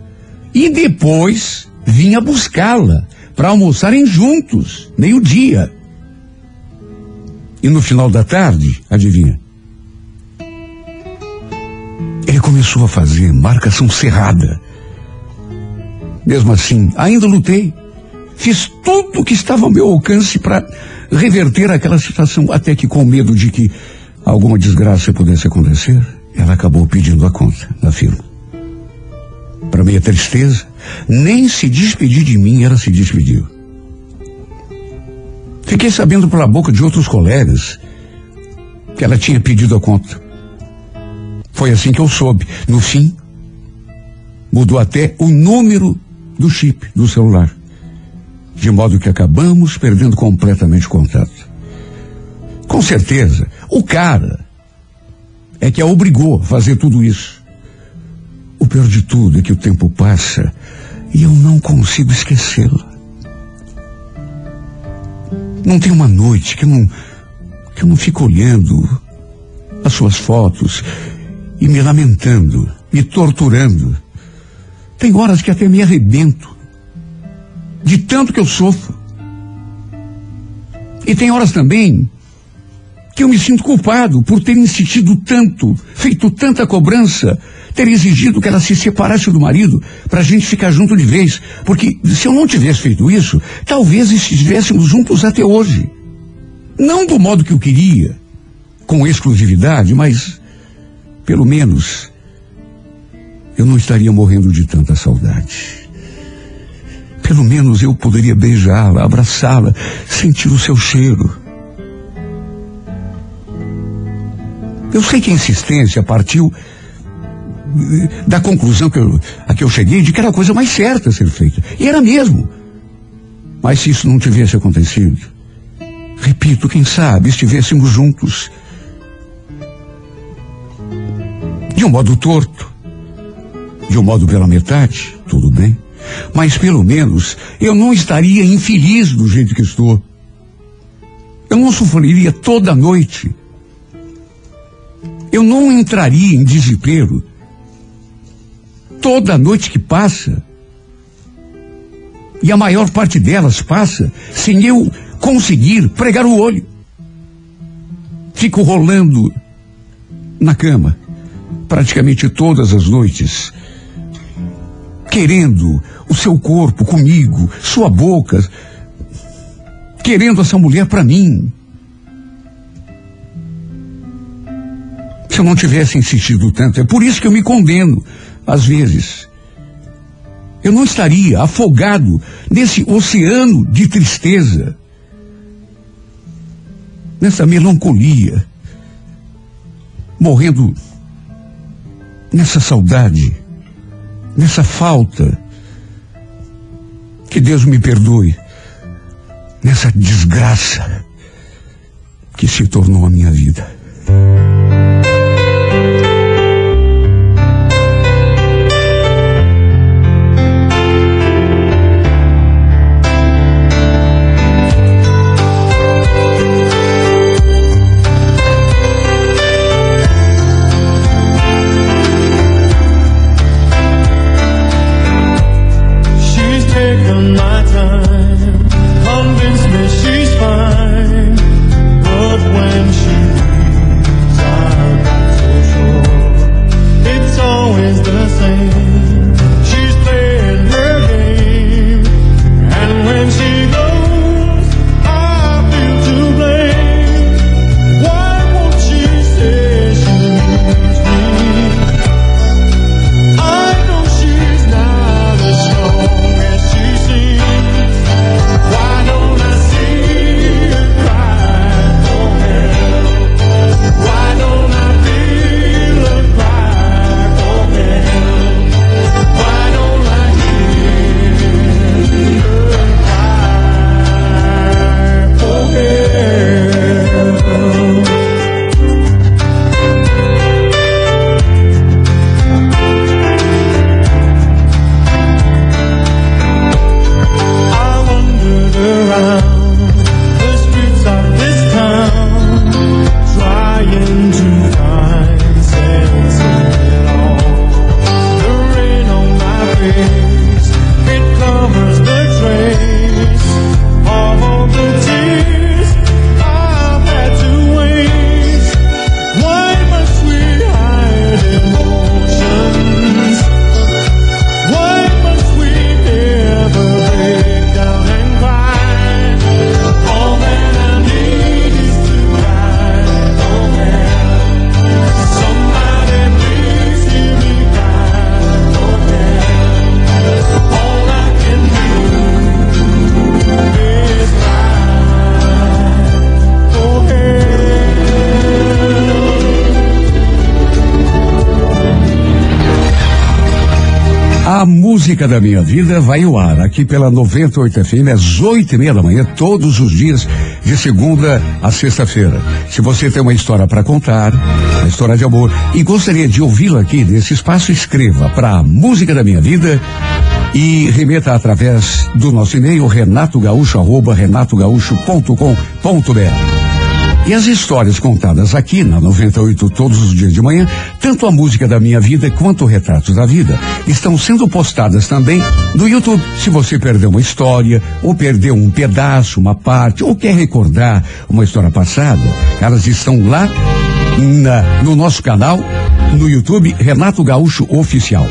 B: E depois vinha buscá-la para almoçarem juntos, meio-dia. E no final da tarde, adivinha? Ele começou a fazer marcação cerrada. Mesmo assim, ainda lutei. Fiz tudo o que estava ao meu alcance para reverter aquela situação, até que, com medo de que alguma desgraça pudesse acontecer, ela acabou pedindo a conta na firma. Para minha tristeza, nem se despedir de mim ela se despediu. Fiquei sabendo pela boca de outros colegas que ela tinha pedido a conta. Foi assim que eu soube. No fim, mudou até o número do chip do celular. De modo que acabamos perdendo completamente contato. Com certeza, o cara é que a obrigou a fazer tudo isso. Pior de tudo é que o tempo passa e eu não consigo esquecê-la. Não tem uma noite que eu não, que eu não fico olhando as suas fotos e me lamentando, me torturando. Tem horas que até me arrebento de tanto que eu sofro. E tem horas também que eu me sinto culpado por ter insistido tanto, feito tanta cobrança, ter exigido que ela se separasse do marido para a gente ficar junto de vez. Porque se eu não tivesse feito isso, talvez estivéssemos juntos até hoje. Não do modo que eu queria, com exclusividade, mas pelo menos eu não estaria morrendo de tanta saudade. Pelo menos eu poderia beijá-la, abraçá-la, sentir o seu cheiro. Eu sei que a insistência partiu da conclusão que eu, a que eu cheguei de que era a coisa mais certa a ser feita. E era mesmo. Mas se isso não tivesse acontecido, repito, quem sabe estivéssemos juntos. De um modo torto, de um modo pela metade, tudo bem. Mas pelo menos eu não estaria infeliz do jeito que estou. Eu não sofreria toda noite. Eu não entraria em desespero. Toda noite que passa, e a maior parte delas passa sem eu conseguir pregar o olho. Fico rolando na cama praticamente todas as noites, querendo o seu corpo comigo, sua boca, querendo essa mulher para mim. Se eu não tivesse insistido tanto, é por isso que eu me condeno, às vezes. Eu não estaria afogado nesse oceano de tristeza, nessa melancolia, morrendo nessa saudade, nessa falta. Que Deus me perdoe nessa desgraça que se tornou a minha vida. Música da minha vida vai ao ar aqui pela 98 FM às oito e meia da manhã, todos os dias, de segunda a sexta-feira. Se você tem uma história para contar, uma história de amor, e gostaria de ouvi-la aqui nesse espaço, escreva para música da minha vida e remeta através do nosso e-mail renatogaúcho arroba renatogaúcho.com.br. E as histórias contadas aqui na 98 todos os dias de manhã, tanto a música da minha vida quanto o retratos da vida, estão sendo postadas também no YouTube. Se você perdeu uma história, ou perdeu um pedaço, uma parte, ou quer recordar uma história passada, elas estão lá na- no nosso canal, no YouTube Renato Gaúcho Oficial.